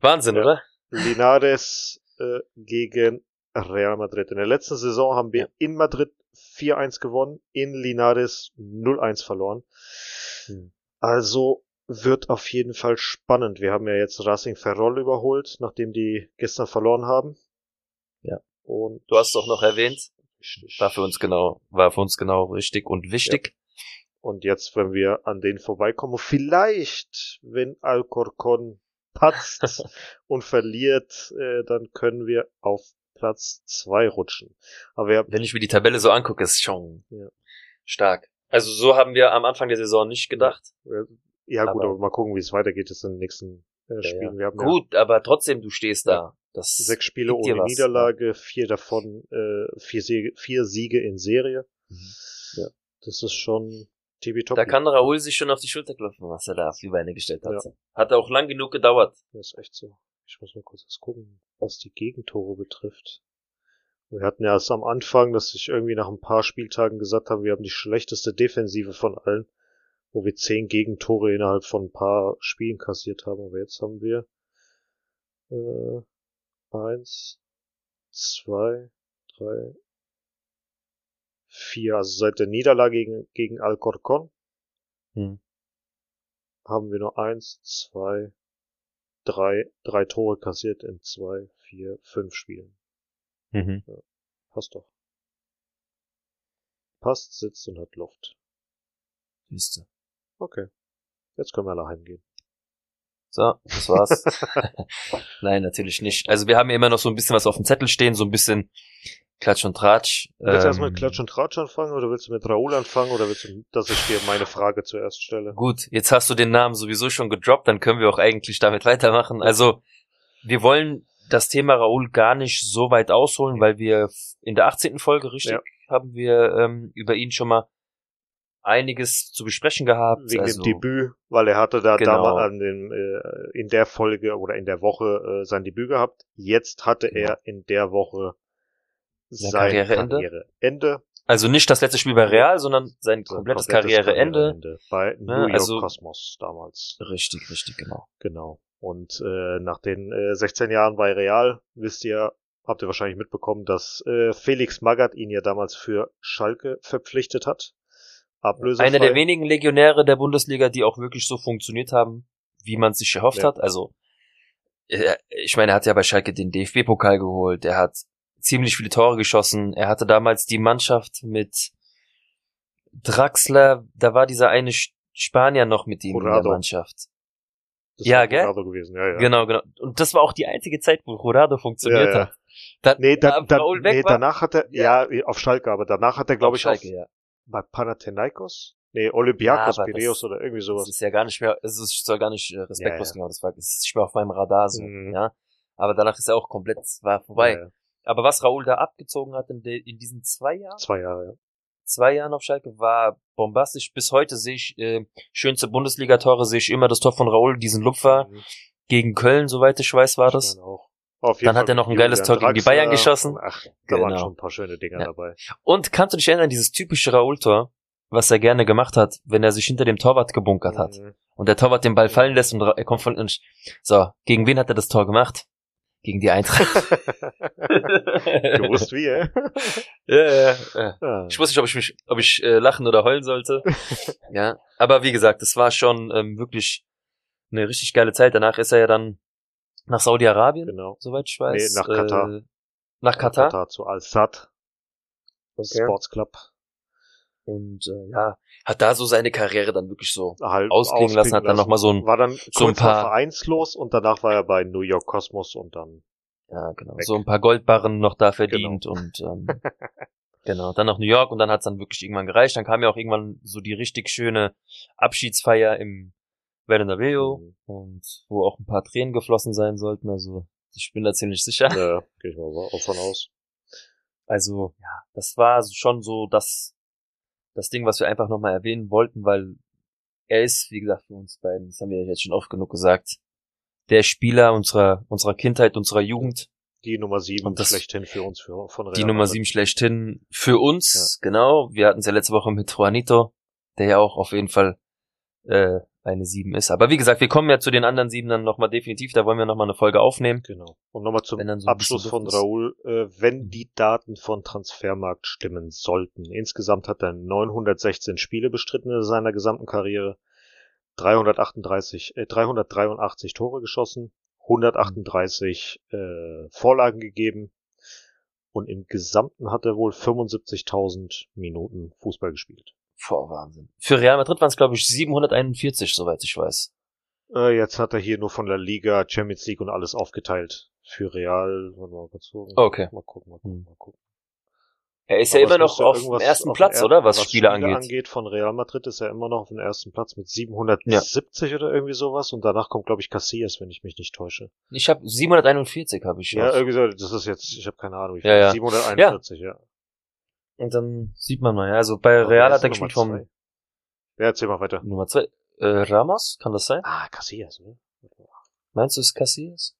Wahnsinn, Ja. oder? Linares äh, gegen Real Madrid. In der letzten Saison haben wir Ja. in Madrid 4-1 gewonnen, in Linares 0-1 verloren. Hm. Also wird auf jeden Fall spannend. Wir haben ja jetzt Racing Ferrol überholt, nachdem die gestern verloren haben. Ja. Und Du hast doch noch erwähnt, war für uns genau, war für uns genau richtig und wichtig. Und jetzt, wenn wir an denen vorbeikommen, vielleicht, wenn Alcorcon patzt *laughs* und verliert, äh, dann können wir auf Platz zwei rutschen. Aber wir, Wenn ich mir die Tabelle so angucke, ist schon Ja. stark. Also so haben wir am Anfang der Saison nicht gedacht. äh, ja gut, Aber- aber mal gucken, wie es weitergeht jetzt in den nächsten äh, spielen. Ja, haben Gut, aber trotzdem, du stehst Ja. da. Das ja sechs Spiele ohne was, Niederlage, vier davon, äh, vier, Siege, vier Siege in Serie. Mhm. Ja, das ist schon tippitopp. Da kann Raoul sich schon auf die Schulter klopfen, was er da auf die Beine gestellt hat. Ja. Hat auch lang genug gedauert. Das ist echt so. Ich muss mal kurz was gucken, was die Gegentore betrifft. Wir hatten ja erst am Anfang, dass ich irgendwie nach ein paar Spieltagen gesagt habe, wir haben die schlechteste Defensive von allen, wo wir zehn Gegentore innerhalb von ein paar Spielen kassiert haben. Aber jetzt haben wir äh, eins, zwei, drei, vier. Also seit der Niederlage gegen, gegen Alcorcon Hm. haben wir nur eins, zwei, drei, drei Tore kassiert in zwei, vier, fünf Spielen. Mhm. Passt doch. Passt, sitzt und hat Luft. Siehste. Okay. Jetzt können wir alle heimgehen. So, das war's. *laughs* *laughs* Nein, natürlich nicht. Also wir haben ja immer noch so ein bisschen was auf dem Zettel stehen, so ein bisschen Klatsch und Tratsch. Willst du Ähm, erstmal mit Klatsch und Tratsch anfangen oder willst du mit Raoul anfangen oder willst du, dass ich dir meine Frage zuerst stelle? Gut, jetzt hast du den Namen sowieso schon gedroppt, dann können wir auch eigentlich damit *laughs* weitermachen. Also, wir wollen das Thema Raoul gar nicht so weit ausholen, weil wir in der 18. Folge, richtig, Ja. haben wir ähm, über ihn schon mal einiges zu besprechen gehabt. Wegen also, dem Debüt, weil er hatte da Genau. damals an dem, äh, in der Folge oder in der Woche äh, sein Debüt gehabt. Jetzt hatte Genau. er in der Woche Sein sein Karriereende? Karriereende. Also nicht das letzte Spiel bei Real, sondern sein Sein komplettes, komplettes Karriereende. Karriereende Bei New York also- Cosmos damals. Richtig, richtig, genau. Genau. Und äh, nach den äh, 16 Jahren bei Real, wisst ihr, habt ihr wahrscheinlich mitbekommen, dass äh, Felix Magath ihn ja damals für Schalke verpflichtet hat. Ablösefrei. Einer der wenigen Legionäre der Bundesliga, die auch wirklich so funktioniert haben, wie man es sich erhofft Ja. hat. Also, äh, ich meine, er hat ja bei Schalke den DFB-Pokal geholt, er hat ziemlich viele Tore geschossen, er hatte damals die Mannschaft mit Draxler, da war dieser eine Spanier noch mit ihm in Jurado. der Mannschaft. Das Ja, gell? Ja, ja. Genau, genau. Und das war auch die einzige Zeit, wo Jurado funktioniert Ja, hat. Da, Nee, da, da, nee danach hat er, ja. auf Schalke, aber danach hat er, glaube auf ich, auf, Schalke, ja. Bei Panathinaikos? Nee, Olympiakos, aber Piraeus das- oder irgendwie Das sowas. ist ja gar nicht mehr, es ist soll gar nicht äh, respektlos Ja, ja. genau, das war, es ist nicht mehr auf meinem Radar so, Mhm. ja. Aber danach ist er auch komplett, war vorbei. Ja. Aber was Raoul da abgezogen hat in, de, in diesen zwei Jahren, Zwei Jahre, ja. zwei Jahren auf Schalke, war bombastisch. Bis heute sehe ich, äh, schönste Bundesliga-Tore sehe ich immer das Tor von Raoul, diesen Lupfer Mhm. gegen Köln, soweit ich weiß, war Ich das. meine auch. Auf Dann hat er noch ein geiles Tor gegen die Bayern geschossen. Ach, da waren Genau. schon ein paar schöne Dinger Ja. dabei. Und kannst du dich erinnern, dieses typische Raoul-Tor, was er gerne gemacht hat, wenn er sich hinter dem Torwart gebunkert hat Mhm. und der Torwart den Ball fallen lässt und er kommt von uns. So, gegen wen hat er das Tor gemacht? Gegen die Eintracht. *laughs* *laughs* Gewusst wie, ja, ja, ja. Ja. Ich wusste nicht, ob ich mich, ob ich äh, lachen oder heulen sollte. *laughs* ja, aber wie gesagt, das war schon ähm, wirklich eine richtig geile Zeit. Danach ist er ja dann nach Saudi-Arabien, Genau. soweit ich weiß. Nee, nach Katar. Äh, nach Katar. Katar zu Al-Sad Sports Club. Und äh, ja, hat da so seine Karriere dann wirklich so Halb ausklingen lassen, hat dann nochmal so ein, War dann so ein paar- vereinslos und danach war er bei New York Cosmos und dann ja genau, Weg. so ein paar Goldbarren noch da verdient und ähm, *laughs* genau, dann nach New York und dann hat's dann wirklich irgendwann gereicht. Dann kam ja auch irgendwann so die richtig schöne Abschiedsfeier im Bernabeu Mhm. und wo auch ein paar Tränen geflossen sein sollten. Also ich bin da ziemlich sicher. ja, gehe ich mal auch von aus. Also ja, das war schon so das das Ding, was wir einfach nochmal erwähnen wollten, weil er ist, wie gesagt, für uns beiden, das haben wir jetzt schon oft genug gesagt, der Spieler unserer unserer Kindheit, unserer Jugend, Die Nummer sieben das- schlechthin für uns für, von Real die Nummer sieben schlechthin für uns, genau. Wir hatten es ja letzte Woche mit Juanito, der ja auch auf jeden Fall äh, eine sieben ist. Aber wie gesagt, wir kommen ja zu den anderen sieben dann nochmal definitiv, da wollen wir nochmal eine Folge aufnehmen. Genau. Und nochmal zum so Abschluss von. Raoul, äh, wenn Mhm. die Daten von Transfermarkt stimmen sollten. Insgesamt hat er 916 Spiele bestritten in seiner gesamten Karriere, 338, äh, 383 Tore geschossen, 138 äh, Vorlagen gegeben und im Gesamten hat er wohl 75.000 Minuten Fußball gespielt. Boah, Wahnsinn. Für Real Madrid waren es, glaube ich, 741, soweit ich weiß. Äh, jetzt hat er hier nur von der Liga, Champions League und alles aufgeteilt. Für Real, mal kurz. Okay. Mal gucken, mal gucken, Hm. mal gucken. Er ist ja Aber immer es noch auf dem ersten auf Platz, er- oder? Was, Spiele angeht. angeht. Von Real Madrid ist er immer noch auf dem ersten Platz mit 770 oder irgendwie sowas. Und danach kommt, glaube ich, Casillas, wenn ich mich nicht täusche. Ich habe 741 habe ich Ja, irgendwie so, das ist jetzt, ich habe keine Ahnung, viel. Ja, ja. 741, ja. Und dann sieht man mal, ja, also bei Real hat ist er gespielt vom zwei? Ja, erzähl mal weiter. Nummer zwei. Äh, Ramos, kann das sein? Ah, Casillas, ne? Meinst du es Casillas?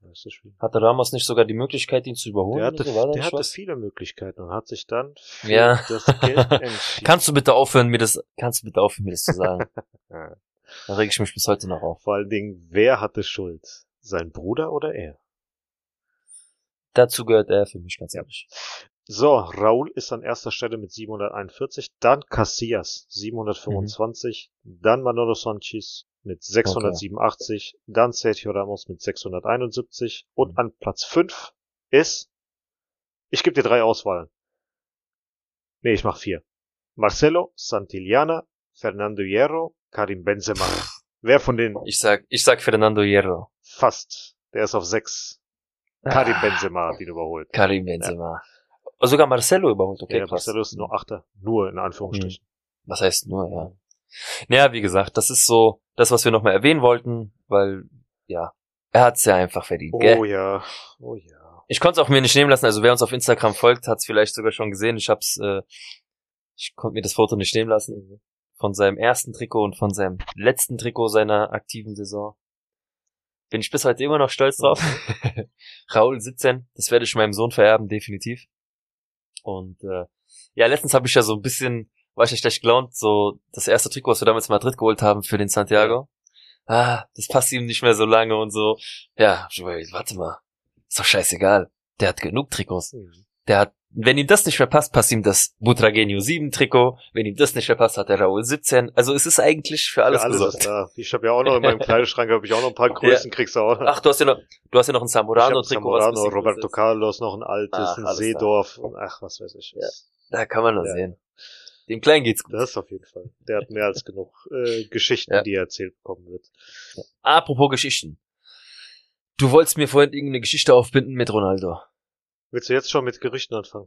Das ist schwierig. Hatte Ramos nicht sogar die Möglichkeit, ihn zu überholen? Der hatte, so? Der hatte viele Möglichkeiten und hat sich dann für Ja. das Geld *laughs* entschieden. Kannst du bitte aufhören, mir das, kannst du bitte aufhören, mir das zu sagen? Ja. *laughs* da reg ich mich bis heute noch auf. Vor allen Dingen, wer hatte Schuld? Sein Bruder oder er? Dazu gehört er für mich ganz ehrlich. So, Raul ist an erster Stelle mit 741, dann Casillas 725, dann Manolo Sanchez mit 687, dann Sergio Ramos mit 671 und an Platz 5 ist, ich gebe dir drei Auswahlen. Nee, ich mach vier. Marcelo, Santillana, Fernando Hierro, Karim Benzema. Wer von denen? Ich sag, ich sag Fernando Hierro. Fast. Der ist auf sechs. Karim Benzema hat ihn überholt. Karim Benzema. Oh, sogar Marcelo überholt, okay, ja. Marcelo ist nur Achter. Nur in Anführungsstrichen. Was heißt nur, ja. Naja, wie gesagt, das ist so das, was wir nochmal erwähnen wollten, weil, ja, er hat's ja einfach verdient, Oh gell? ja. Oh ja. Ich konnte es auch mir nicht nehmen lassen, also wer uns auf Instagram folgt, hat's vielleicht sogar schon gesehen. Ich hab's, äh, ich konnte mir das Foto nicht nehmen lassen von seinem ersten Trikot und von seinem letzten Trikot seiner aktiven Saison. Bin ich bis heute immer noch stolz drauf. *laughs* Raul 17, das werde ich meinem Sohn vererben, definitiv. Und äh, ja, letztens habe ich ja so ein bisschen, war ich ja schlecht gelaunt, so das erste Trikot, was wir damals in Madrid geholt haben für den Santiago. Ah, das passt ihm nicht mehr so lange und so. Ja, warte mal, ist doch scheißegal. Der hat genug Trikots. Mhm. Der hat, wenn ihm das nicht mehr passt, ihm das Butragenio 7 Trikot. Wenn ihm das nicht mehr passt, hat der Raul 17. Also es ist eigentlich für alles, Für alles ist da. Ich habe ja auch noch in meinem *laughs* Kleiderschrank habe ich auch noch ein paar Größen, kriegst du auch noch. Ach, du hast ja noch, du hast ja noch ein ein Zamorano, bisschen Roberto. Carlos, noch ein altes, Ach, ein Seedorf und ach, was weiß ich. Ja. Da kann man das Ja. sehen. Dem Kleinen geht's gut. Das auf jeden Fall. Der hat mehr als genug äh, Geschichten, Ja. die er erzählt bekommen wird. Apropos Geschichten. Du wolltest mir vorhin irgendeine Geschichte aufbinden mit Ronaldo. Willst du jetzt schon mit Gerüchten anfangen?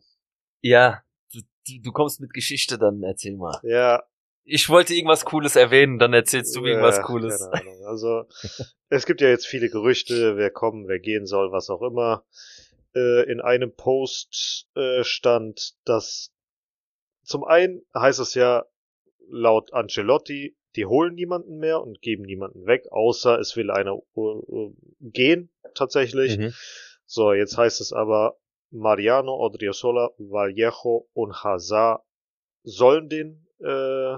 Ja, du, du, kommst mit Geschichte, dann erzähl mal. Ja. Ich wollte irgendwas Cooles erwähnen, dann erzählst du irgendwas ja, Cooles. Keine Ahnung. Also, *laughs* es gibt ja jetzt viele Gerüchte, wer kommen, wer gehen soll, was auch immer. Äh, in einem Post äh, stand, dass zum einen heißt es ja laut Ancelotti, die holen niemanden mehr und geben niemanden weg, außer es will einer äh, äh, gehen, tatsächlich. Mhm. So, jetzt heißt es aber, Mariano, Odriozola, Vallejo und Hazard sollen den äh,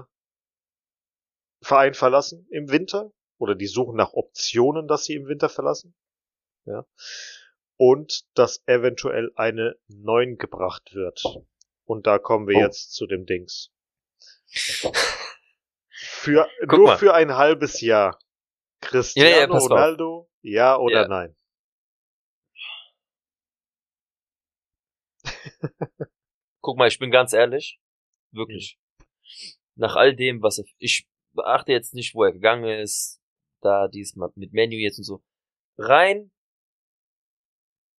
Verein verlassen im Winter oder die suchen nach Optionen, dass sie im Winter verlassen. Ja. Und dass eventuell eine 9 gebracht wird. Und da kommen wir Oh. jetzt zu dem Dings. *laughs* Für, Guck nur mal. für ein halbes Jahr. Cristiano Ja, ja, pass auf. Ronaldo, ja oder Ja. nein? Guck mal, ich bin ganz ehrlich. Wirklich. Nach all dem, was er, ich beachte jetzt nicht, wo er gegangen ist, da diesmal mit Menu jetzt und so. Rein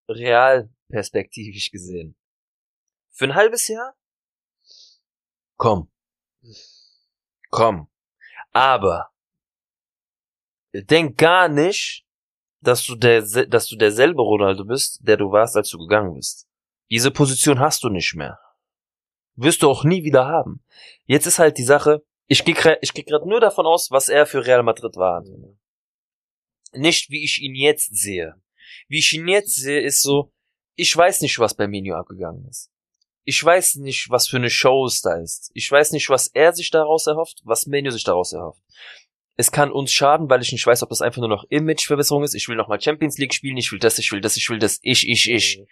real perspektivisch gesehen. Für ein halbes Jahr? Komm. Komm. Aber denk gar nicht, dass du der, dass du derselbe Ronaldo bist, der du warst, als du gegangen bist. Diese Position hast du nicht mehr. Wirst du auch nie wieder haben. Jetzt ist halt die Sache, ich gehe ich geh gerade nur davon aus, was er für Real Madrid war. Nicht, wie ich ihn jetzt sehe. Wie ich ihn jetzt sehe, ist so, ich weiß nicht, was bei Menu abgegangen ist. Ich weiß nicht, was für eine Show es da ist. Ich weiß nicht, was er sich daraus erhofft, was Menu sich daraus erhofft. Es kann uns schaden, weil ich nicht weiß, ob das einfach nur noch Imageverbesserung ist. Ich will nochmal Champions League spielen, ich will das, ich will das, ich will das, ich, ich, ich.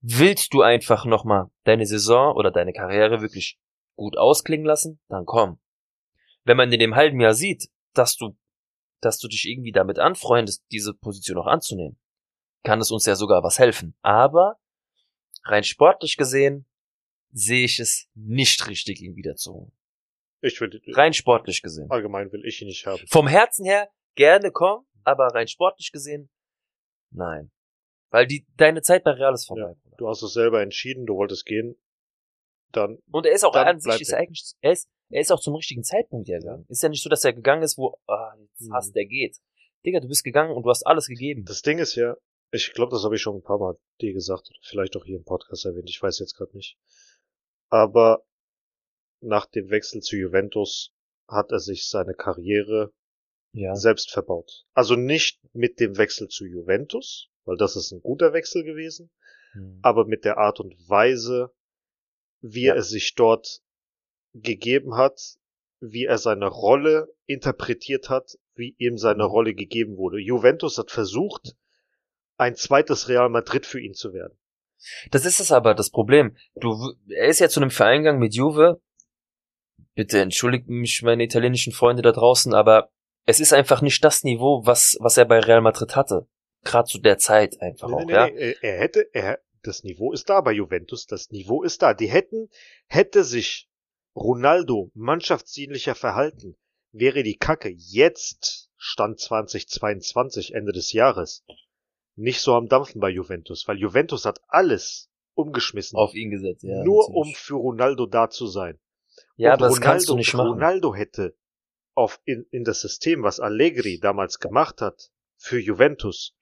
Willst du einfach nochmal deine Saison oder deine Karriere wirklich gut ausklingen lassen? Dann komm. Wenn man in dem halben Jahr sieht, dass du, dass du dich irgendwie damit anfreundest, diese Position auch anzunehmen, kann es uns ja sogar was helfen. Aber rein sportlich gesehen sehe ich es nicht richtig, ihn wieder zu holen. Ich will, Rein sportlich gesehen. allgemein will ich ihn nicht haben. Vom Herzen her gerne kommen, aber rein sportlich gesehen, nein. Weil die, deine Zeit bei Real ist vorbei. Du hast es selber entschieden, du wolltest gehen. dann. Und er ist auch an sich, ist er. eigentlich, er ist, er ist auch zum richtigen Zeitpunkt gegangen. Ist ja nicht so, dass er gegangen ist, wo, ah, jetzt Mhm. hast der geht. Digga, du bist gegangen und du hast alles gegeben. Das Ding ist ja, ich glaube, das habe ich schon ein paar Mal dir gesagt, oder vielleicht auch hier im Podcast erwähnt, ich weiß jetzt gerade nicht. Aber nach dem Wechsel zu Juventus hat er sich seine Karriere ja. selbst verbaut. Also nicht mit dem Wechsel zu Juventus, weil das ist ein guter Wechsel gewesen, Hm. aber mit der Art und Weise, wie Ja. er es sich dort gegeben hat, wie er seine Rolle interpretiet hat, wie ihm seine Mhm. Rolle gegeben wurde. Juventus hat versucht, ein zweites Real Madrid für ihn zu werden. Das ist es aber, das Problem. Du, er ist ja zu einem Verein gegangen mit Juve. Bitte entschuldigt mich, meine italienischen Freunde da draußen, aber es ist einfach nicht das Niveau, was, was er bei Real Madrid hatte. Gerade zu der Zeit einfach Nee, auch, nee, ja. nee, er hätte, er, das Niveau ist da bei Juventus, das Niveau ist da. Die hätten, hätte sich Ronaldo mannschaftsdienlicher verhalten, wäre die Kacke jetzt, Stand 2022, Ende des Jahres, nicht so am Dampfen bei Juventus, weil Juventus hat alles umgeschmissen, Auf ihn gesetzt, ja. nur um für Ronaldo da zu sein. Ja, Und das kannst du Ronaldo- nicht machen. Ronaldo hätte auf in, in das System, was Allegri damals gemacht hat, für Juventus,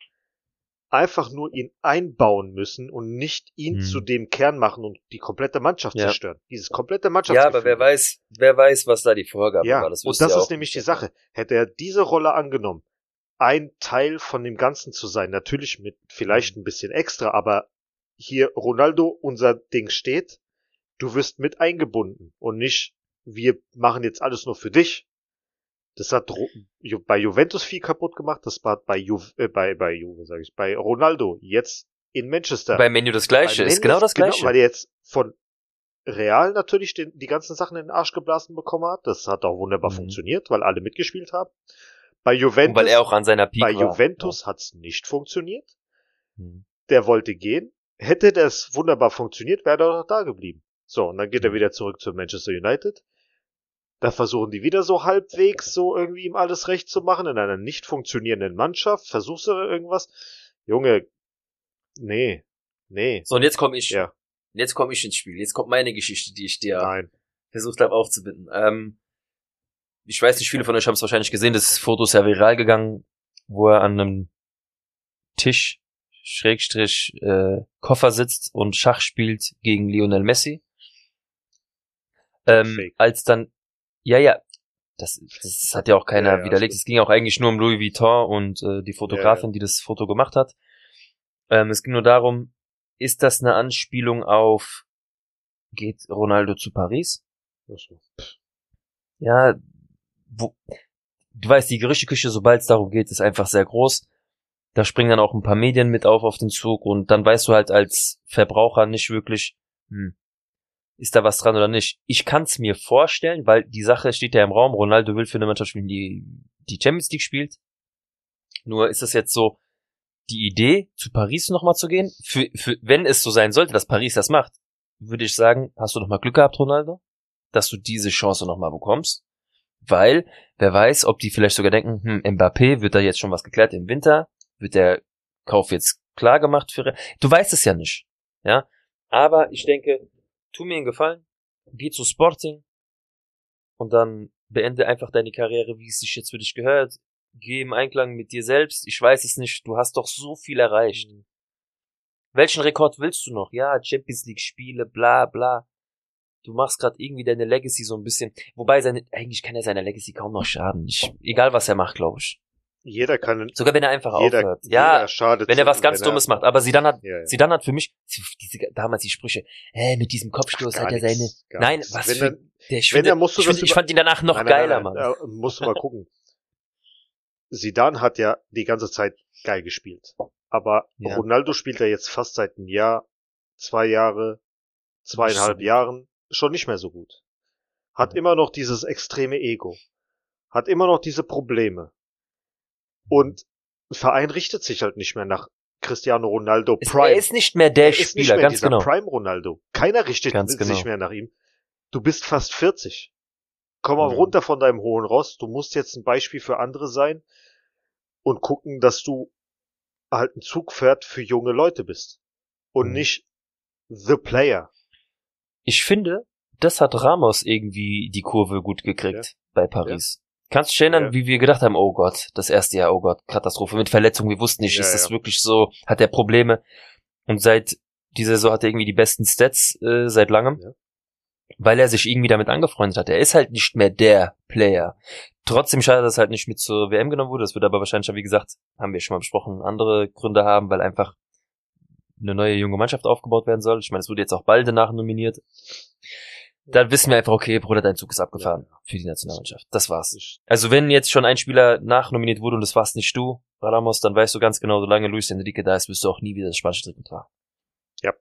einfach nur ihn einbauen müssen und nicht ihn Hm. zu dem Kern machen und die komplette Mannschaft Ja. zerstören. Dieses komplette Ja, Mannschaftsgefüge. aber wer weiß, wer weiß, was da die Vorgabe Ja, war. Das und das ja ist nämlich die Sache. Hätte er diese Rolle angenommen, ein Teil von dem Ganzen zu sein, natürlich mit vielleicht ein bisschen extra, aber hier Ronaldo, unser Ding steht, du wirst mit eingebunden und nicht, wir machen jetzt alles nur für dich. Das hat Ju bei Juventus viel kaputt gemacht, das hat bei Ju äh, bei bei Juve, sage ich, bei Ronaldo jetzt in Manchester. Bei Menu das Gleiche, ist genau das Gleiche. weil er jetzt von Real natürlich den, die ganzen Sachen in den Arsch geblasen bekommen hat. Das hat auch wunderbar Mhm. funktioniert, weil alle mitgespielt haben. Bei Und Juventus, weil er auch an seiner Peak bei war. Juventus hat's nicht funktioniert. Hm. Der wollte gehen. Hätte das wunderbar funktioniert, wäre er doch da geblieben. So, und dann geht er Mhm. wieder zurück zu Manchester United. Da versuchen die wieder so halbwegs so irgendwie ihm alles recht zu machen in einer nicht funktionierenden Mannschaft. Versuchst du da irgendwas? Junge, nee, nee, So, und jetzt komme ich. ja, Jetzt komme ich ins Spiel. Jetzt kommt meine Geschichte, die ich dir nein. versucht habe aufzubinden. Ähm, ich weiß nicht, viele von euch haben es wahrscheinlich gesehen, das Foto ist ja viral gegangen, wo er an einem Tisch, Schrägstrich, äh, Koffer sitzt und Schach spielt gegen Lionel Messi. Ähm, Fake. als dann, ja, ja, das, das hat ja auch keiner Ja, widerlegt. Es ging auch eigentlich nur um Louis Vuitton und äh, die Fotografin, die das Foto gemacht hat. Ähm, es ging nur darum, ist das eine Anspielung auf, geht Ronaldo zu Paris? Ja, wo, du weißt, die Gerüchteküche, sobald es darum geht, ist einfach sehr groß. Da springen dann auch ein paar Medien mit auf auf den Zug und dann weißt du halt als Verbraucher nicht wirklich, hm, ist da was dran oder nicht. Ich kann es mir vorstellen, weil die Sache steht ja im Raum, Ronaldo will für eine Mannschaft spielen, die die Champions League spielt. Nur ist es jetzt so, die Idee, zu Paris nochmal zu gehen, für, für, wenn es so sein sollte, dass Paris das macht, würde ich sagen, hast du nochmal Glück gehabt, Ronaldo? dass du diese Chance nochmal bekommst. Weil, wer weiß, ob die vielleicht sogar denken, hm, Mbappé, wird da jetzt schon was geklärt im Winter? Wird der Kauf jetzt klar gemacht für... Du weißt es ja nicht. Ja? Aber ich denke, tu mir einen Gefallen, geh zu Sporting und dann beende einfach deine Karriere, wie es sich jetzt für dich gehört. Geh im Einklang mit dir selbst. Ich weiß es nicht. Du hast doch so viel erreicht. Welchen Rekord willst du noch? Ja, Champions League Spiele, bla bla du machst gerade irgendwie deine Legacy so ein bisschen. Wobei seine, eigentlich kann er seiner Legacy kaum noch schaden. Ich, egal was er macht, glaube ich. Jeder kann, Sogar wenn er einfach jeder, aufhört. jeder Ja, schadet wenn er was ganz Dummes macht. Aber Zidane hat, Ja, ja. Zidane hat für mich, diese, damals die Sprüche, äh, mit diesem Kopfstoß hat er seine, nein, nichts. was wenn für, er, der, ich, wenn finde, musst du ich, das finde, ich fand ihn danach noch nein, geiler, nein, Mann. nein, musst du mal gucken. Sidan hat ja die ganze Zeit geil gespielt. Aber Ja. Ronaldo spielt ja jetzt fast seit einem Jahr, zwei Jahre, zweieinhalb so. Jahren schon nicht mehr so gut. Hat immer noch dieses extreme Ego. Hat immer noch diese Probleme. Und ein Verein richtet sich halt nicht mehr nach Cristiano Ronaldo Es, Prime. er ist nicht mehr der Er ist nicht Spieler, mehr ganz dieser genau. Prime Ronaldo. Keiner richtet Ganz sich genau. mehr nach ihm. Du bist fast 40. Komm mal Mhm. runter von deinem hohen Ross. Du musst jetzt ein Beispiel für andere sein und gucken, dass du halt ein Zugpferd für junge Leute bist. Und Mhm. nicht the player. ich finde, das hat Ramos irgendwie die Kurve gut gekriegt Ja. bei Paris. Kannst du dich erinnern, Ja. wie wir gedacht haben, oh Gott, das erste Jahr, oh Gott, Katastrophe mit Verletzungen, wir wussten nicht, Ja, ist das wirklich so, hat er Probleme? Und seit dieser Saison hat er irgendwie die besten Stats äh, seit langem, weil er sich irgendwie damit angefreundet hat. Er ist halt nicht mehr der Player. Trotzdem schade, dass er halt nicht mit zur WM genommen wurde. Das wird aber wahrscheinlich, wie gesagt, haben wir schon mal besprochen, andere Gründe haben, weil einfach eine neue junge Mannschaft aufgebaut werden soll. Ich meine, es wurde jetzt auch bald danach nominiert. Dann wissen wir einfach, okay, Bruder, dein Zug ist abgefahren für die Nationalmannschaft. Das war's. Also wenn jetzt schon ein Spieler nachnominiert wurde und das warst nicht du, Ramos, dann weißt du ganz genau, solange Luis Enrique da ist, wirst du auch nie wieder das spanische Trikot tragen. Ja.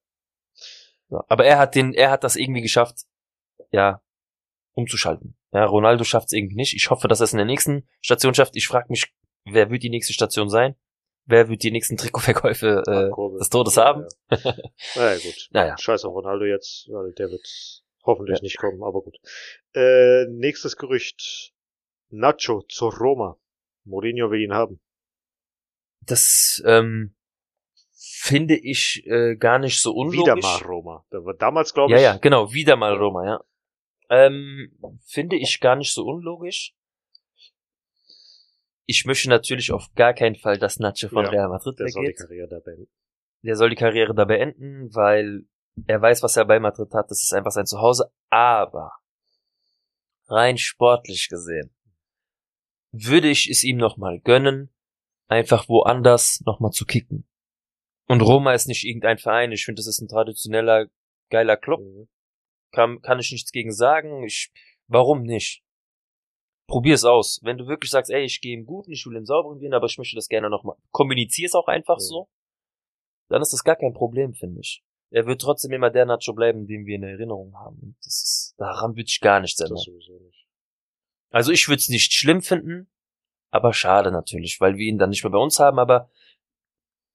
So. Aber er hat den, er hat das irgendwie geschafft, ja, umzuschalten. Ja, Ronaldo schafft es irgendwie nicht. Ich hoffe, dass er es in der nächsten Station schafft. Ich frage mich, wer wird die nächste Station sein? Wer wird die nächsten Trikotverkäufe äh, des Todes haben? Ja. Naja, gut. *laughs* Naja. Scheiß auf Ronaldo jetzt, weil der wird hoffentlich Ja. nicht kommen, aber gut. Äh, nächstes Gerücht. Nacho zur Roma. Mourinho will ihn haben. Das ähm, finde ich äh, gar nicht so unlogisch. Wieder mal Roma. Da war damals, glaube Ja, ich. ja, genau, wieder mal Roma, ja. Ähm, finde ich gar nicht so unlogisch. Ich möchte natürlich auf gar keinen Fall, dass Nacho von Ja, Real Madrid Der soll die weggeht. Karriere da beenden. Der soll die Karriere da beenden, weil er weiß, was er bei Madrid hat. Das ist einfach sein Zuhause. Aber rein sportlich gesehen würde ich es ihm nochmal gönnen, einfach woanders nochmal zu kicken. Und Roma ist nicht irgendein Verein. Ich finde, das ist ein traditioneller, geiler Club Mhm. kann, kann ich nichts gegen sagen. Ich, warum nicht? Probier es aus. Wenn du wirklich sagst, ey, ich gehe im Guten, ich will im Sauberen gehen, aber ich möchte das gerne nochmal. Kommunizier es auch einfach Mhm. so. Dann ist das gar kein Problem, finde ich. Er wird trotzdem immer der Nacho bleiben, den wir in Erinnerung haben. Und das ist, daran würde ich gar nichts ändern. Nicht. Also ich würde es nicht schlimm finden, aber schade natürlich, weil wir ihn dann nicht mehr bei uns haben, aber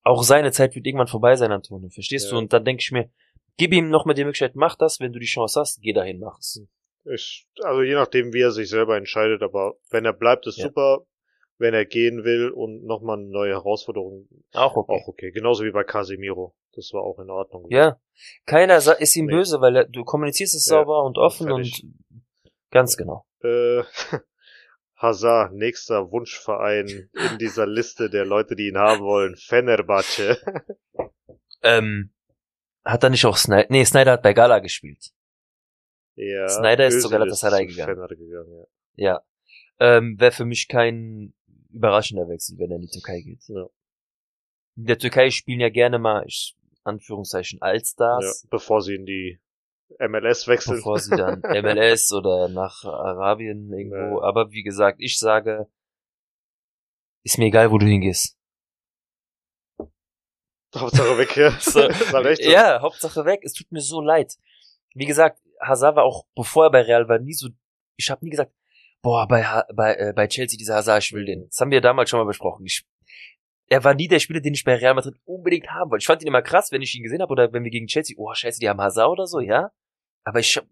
auch seine Zeit wird irgendwann vorbei sein, Antonio. Verstehst Ja. du? Und dann denke ich mir, gib ihm nochmal die Möglichkeit, mach das, wenn du die Chance hast, geh dahin, mach es. Ich, also je nachdem, wie er sich selber entscheidet, aber wenn er bleibt, ist Ja. super. Wenn er gehen will und nochmal eine neue Herausforderung, Auch okay. auch okay. Genauso wie bei Casemiro. Das war auch in Ordnung. Ja, keiner ist ihm Nee. böse, weil er, du kommunizierst es Ja, sauber und offen fertig. und ganz genau. Äh, *laughs* Hazard, nächster Wunschverein in dieser Liste der Leute, die ihn haben wollen. Fenerbahce. *laughs* Ähm, hat er nicht auch Snyder? Nee, Snyder hat bei Gala gespielt. ja, Snyder ist zu Özil Galatasaray gegangen. Fener gegangen ja. Ja. Ähm, Wäre für mich kein überraschender Wechsel, wenn er in die Türkei geht. Ja. In der Türkei spielen ja gerne mal, ich, Anführungszeichen, Ja, Allstars, bevor sie in die MLS wechseln. bevor sie dann *laughs* MLS oder nach Arabien irgendwo. Ja. Aber wie gesagt, ich sage, ist mir egal, wo du hingehst. Hauptsache weg, ja. *laughs* So. Ja, Hauptsache weg. Es tut mir so leid. Wie gesagt, Hazard war auch, bevor er bei Real war, nie so. Ich habe nie gesagt, boah, bei, bei, äh, bei Chelsea dieser Hazard, ich will den. Das haben wir damals schon mal besprochen. Ich, er war nie der Spieler, den ich bei Real Madrid unbedingt haben wollte. Ich fand ihn immer krass, wenn ich ihn gesehen habe oder wenn wir gegen Chelsea, oh scheiße, die haben Hazard oder so, ja. Aber ich hab,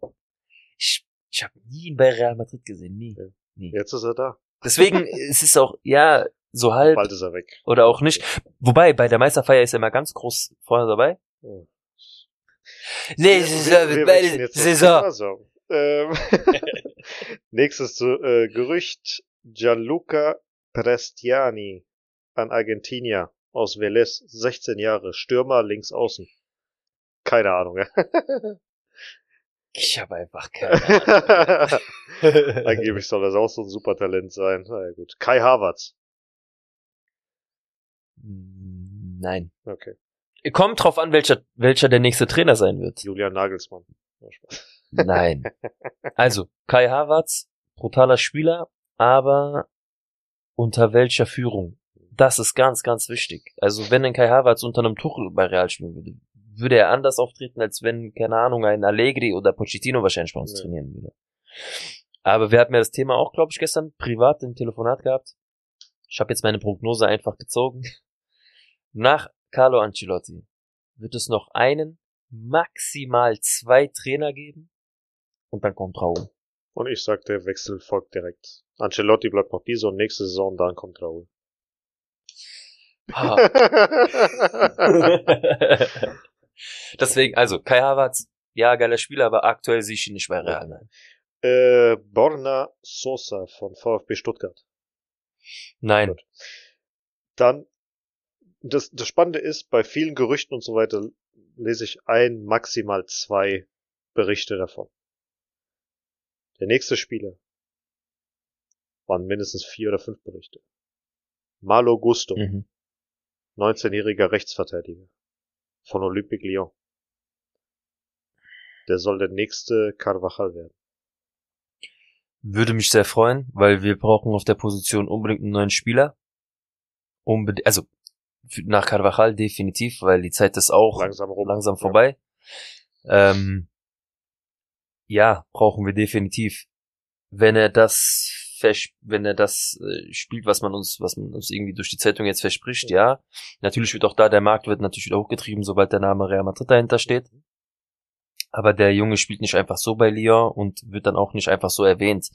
ich, ich habe nie ihn bei Real Madrid gesehen, nie. Nie. Jetzt ist er da. Deswegen *laughs* es ist auch, ja, so halb Bald ist er weg. oder auch nicht. Wobei, bei der Meisterfeier ist er immer ganz groß vorne dabei. Oh. Jetzt das Thema, so. Ähm, *laughs* nächstes zu, äh, Gerücht. Gianluca Prestiani an Argentinier aus Vélez, 16 Jahre, Stürmer links außen. Keine Ahnung. Ja. *laughs* Ich habe einfach keine *laughs* *laughs* Angeblich soll das auch so ein Supertalent sein. Na ja, gut. Kai Havertz. Mm, Nein. Okay. Kommt drauf an, welcher, welcher der nächste Trainer sein wird. Julian Nagelsmann. Nein. Also, Kai Havertz, brutaler Spieler, aber unter welcher Führung? Das ist ganz, ganz wichtig. Also, wenn ein Kai Havertz unter einem Tuchel bei Real spielen würde, würde er anders auftreten, als wenn, keine Ahnung, ein Allegri oder Pochettino wahrscheinlich bei uns Ja. trainieren würde. Aber wir hatten ja das Thema auch, glaube ich, gestern privat im Telefonat gehabt. Ich habe jetzt meine Prognose einfach gezogen. *laughs* Nach Carlo Ancelotti wird es noch einen, maximal zwei Trainer geben und dann kommt Raul. Und ich sag, der Wechsel folgt direkt. Ancelotti bleibt noch diese und nächste Saison, dann kommt Raul. *laughs* Deswegen, also Kai Havertz, ja, geiler Spieler, aber aktuell sehe ich ihn nicht bei Real. Nein. Äh, Borna Sosa von VfB Stuttgart. Nein. Gut. Dann, das, das Spannende ist, bei vielen Gerüchten und so weiter lese ich ein, maximal zwei Berichte davon. Der nächste Spieler waren mindestens vier oder fünf Berichte. Malo Gusto, Mhm. 19-jähriger Rechtsverteidiger von Olympique Lyon. Der soll der nächste Carvajal werden. Würde mich sehr freuen, weil wir brauchen auf der Position unbedingt einen neuen Spieler. Unbedingt, also nach Carvajal definitiv, weil die Zeit ist auch Langsam rum. langsam Ja. vorbei. Ähm, ja, brauchen wir definitiv. Wenn er das wenn er das äh, spielt, was man uns, was man uns irgendwie durch die Zeitung jetzt verspricht, ja. Natürlich wird auch da der Markt wird natürlich wieder hochgetrieben, sobald der Name Real Madrid dahinter steht. Aber der Junge spielt nicht einfach so bei Lyon und wird dann auch nicht einfach so erwähnt.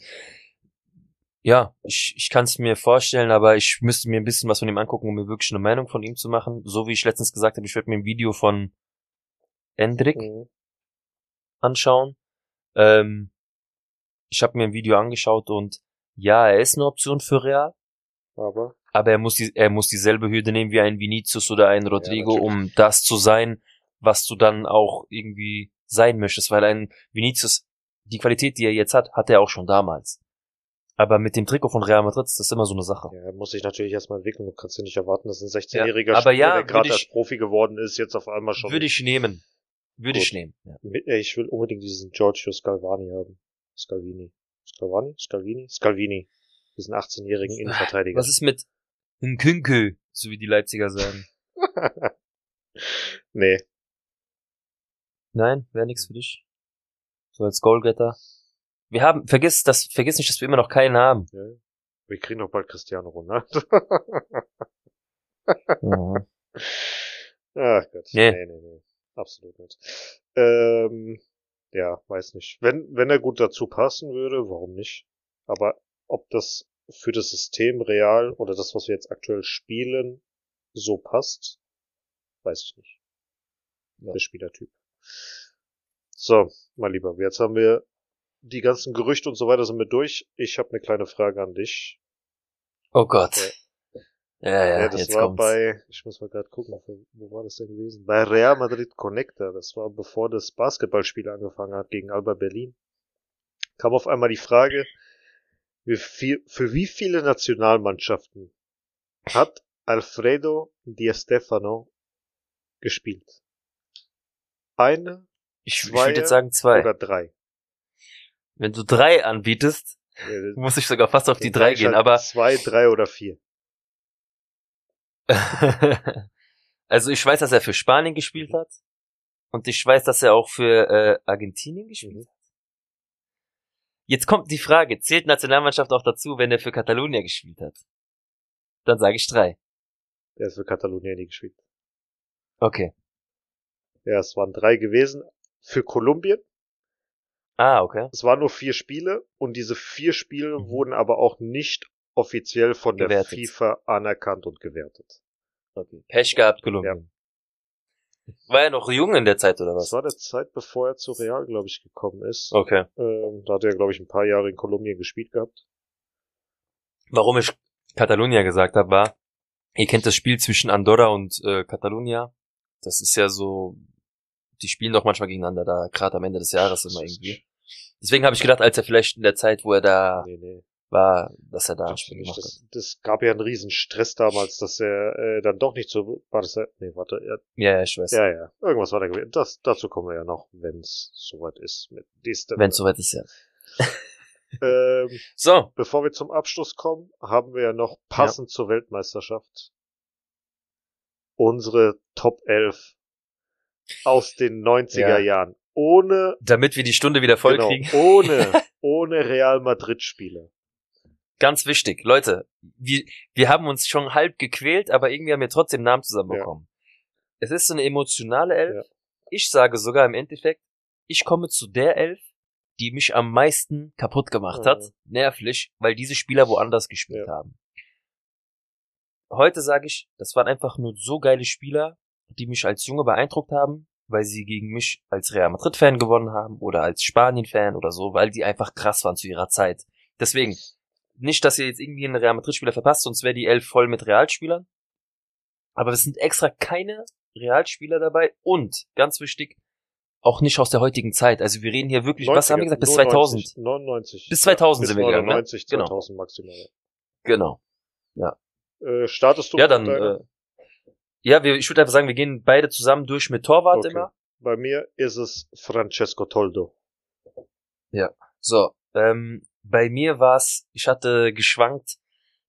Ja, ich, ich kann es mir vorstellen, aber ich müsste mir ein bisschen was von ihm angucken, um mir wirklich eine Meinung von ihm zu machen. So wie ich letztens gesagt habe, ich werde mir ein Video von Endrick Mhm. anschauen. Ähm, ich habe mir ein Video angeschaut und ja, er ist eine Option für Real, Aber aber er muss die, er muss dieselbe Hürde nehmen wie ein Vinicius oder ein Rodrigo, natürlich. um das zu sein, was du dann auch irgendwie sein möchtest, weil ein Vinicius, die Qualität, die er jetzt hat, hat er auch schon damals. Aber mit dem Trikot von Real Madrid ist das immer so eine Sache. ja, muss sich natürlich erstmal entwickeln. Du kannst ja nicht erwarten, dass ein 16-jähriger Ja, Spieler, ja, der gerade als Profi geworden ist, jetzt auf einmal schon. Würde ich nehmen. Würde Gut. ich nehmen. Ja. Ich will unbedingt diesen Giorgio Scalvani haben. Scalvini. Scalvani? Scalvini? Scalvini. Diesen 18-jährigen Innenverteidiger. Was ist mit Nkünkö, so wie die Leipziger sagen? *laughs* nee. Nein, wäre nichts für dich. So als Goalgetter. Wir haben, vergiss das, vergiss nicht, dass wir immer noch keinen haben. Ja. Wir kriegen doch bald Cristiano Ronaldo. Mhm. Ach Gott. Nee. Nee, nee, nee. Absolut nicht. Ähm, ja, weiß nicht. Wenn, wenn er gut dazu passen würde, warum nicht? Aber ob das für das System real oder das, was wir jetzt aktuell spielen, so passt, weiß ich nicht. Der Spielertyp. So, mein Lieber, jetzt haben wir die ganzen Gerüchte und so weiter sind wir durch. Ich habe eine kleine Frage an dich. Oh Gott. Ja. Ja, ja, das jetzt war kommt's. bei, ich muss mal gerade gucken, wo, war das denn gewesen? Bei Real Madrid Connector. Das war bevor das Basketballspiel angefangen hat gegen Alba Berlin. Kam auf einmal die Frage, wie viel, für wie viele Nationalmannschaften hat Alfredo Di Stefano gespielt? Eine ich, ich zwei würde jetzt sagen zwei. oder drei? Wenn du drei anbietest, Ja, muss ich sogar fast auf die drei ich gehen, halt aber Zwei, drei oder vier. *laughs* also ich weiß, dass er für Spanien gespielt hat und ich weiß, dass er auch für äh, Argentinien gespielt Mhm. hat. Jetzt kommt die Frage, zählt Nationalmannschaft auch dazu, wenn er für Catalunya gespielt hat? Dann sage ich drei. Der ist für Katalonien nie gespielt. Okay. Ja, es waren drei gewesen. Für Kolumbien Ah, okay. Es waren nur vier Spiele und diese vier Spiele Mhm. wurden aber auch nicht offiziell von der Gewertet. FIFA anerkannt und gewertet. okay. Pech gehabt, Kolumbien. War er noch jung in der Zeit oder Das was? war der Zeit, bevor er zu Real, glaube ich, gekommen ist. Okay. Ähm, da hat er, glaube ich, ein paar Jahre in Kolumbien gespielt gehabt. Warum ich Catalunya gesagt habe, war, ihr kennt das Spiel zwischen Andorra und äh, Catalunya. Das ist ja so, die spielen doch manchmal gegeneinander da, gerade am Ende des Jahres immer irgendwie. Deswegen habe ich gedacht, als er vielleicht in der Zeit, wo er da Nee, nee. War, dass er da ein Das, Spiel gemacht hat. das, das gab ja einen riesen Stress damals, dass er äh, dann doch nicht so war. Das, nee, warte. Er, Ja, ja, ich weiß. ja, ja. Irgendwas war da gewesen. Das, dazu kommen wir ja noch, wenn es soweit ist mit Diste. Wenn es soweit ist, ja. *laughs* *laughs* ähm, So, Bevor wir zum Abschluss kommen, haben wir ja noch passend zur Weltmeisterschaft unsere Top 11 aus den 90er Ja. Jahren. Ohne, damit wir die Stunde wieder voll genau, kriegen. ohne, *laughs* ohne Real Madrid Spieler. Ganz wichtig, Leute, wir, wir haben uns schon halb gequält, aber irgendwie haben wir trotzdem Namen zusammenbekommen. Es ist so eine emotionale Elf. Ich sage sogar im Endeffekt, ich komme zu der Elf, die mich am meisten kaputt gemacht hat, Mhm. nervlich, weil diese Spieler woanders gespielt Ja. haben. Heute sage ich, das waren einfach nur so geile Spieler, die mich als Junge beeindruckt haben, weil sie gegen mich als Real Madrid-Fan gewonnen haben oder als Spanien-Fan oder so, weil die einfach krass waren zu ihrer Zeit. Deswegen, nicht, dass ihr jetzt irgendwie einen Real Madrid-Spieler verpasst, sonst wäre die Elf voll mit Realspielern. Aber es sind extra keine Realspieler dabei und, ganz wichtig, auch nicht aus der heutigen Zeit. Also wir reden hier wirklich, was haben wir gesagt, bis 2000? 99. Bis 2000 sind wir gegangen, ne? 99, Genau. 2000 maximal. ja. Genau. Äh, startest du Ja, dann, äh, ja, wir, ich würde einfach sagen, wir gehen beide zusammen durch mit Torwart Okay. immer. Bei mir ist es Francesco Toldo. So, ähm, bei mir war's, ich hatte geschwankt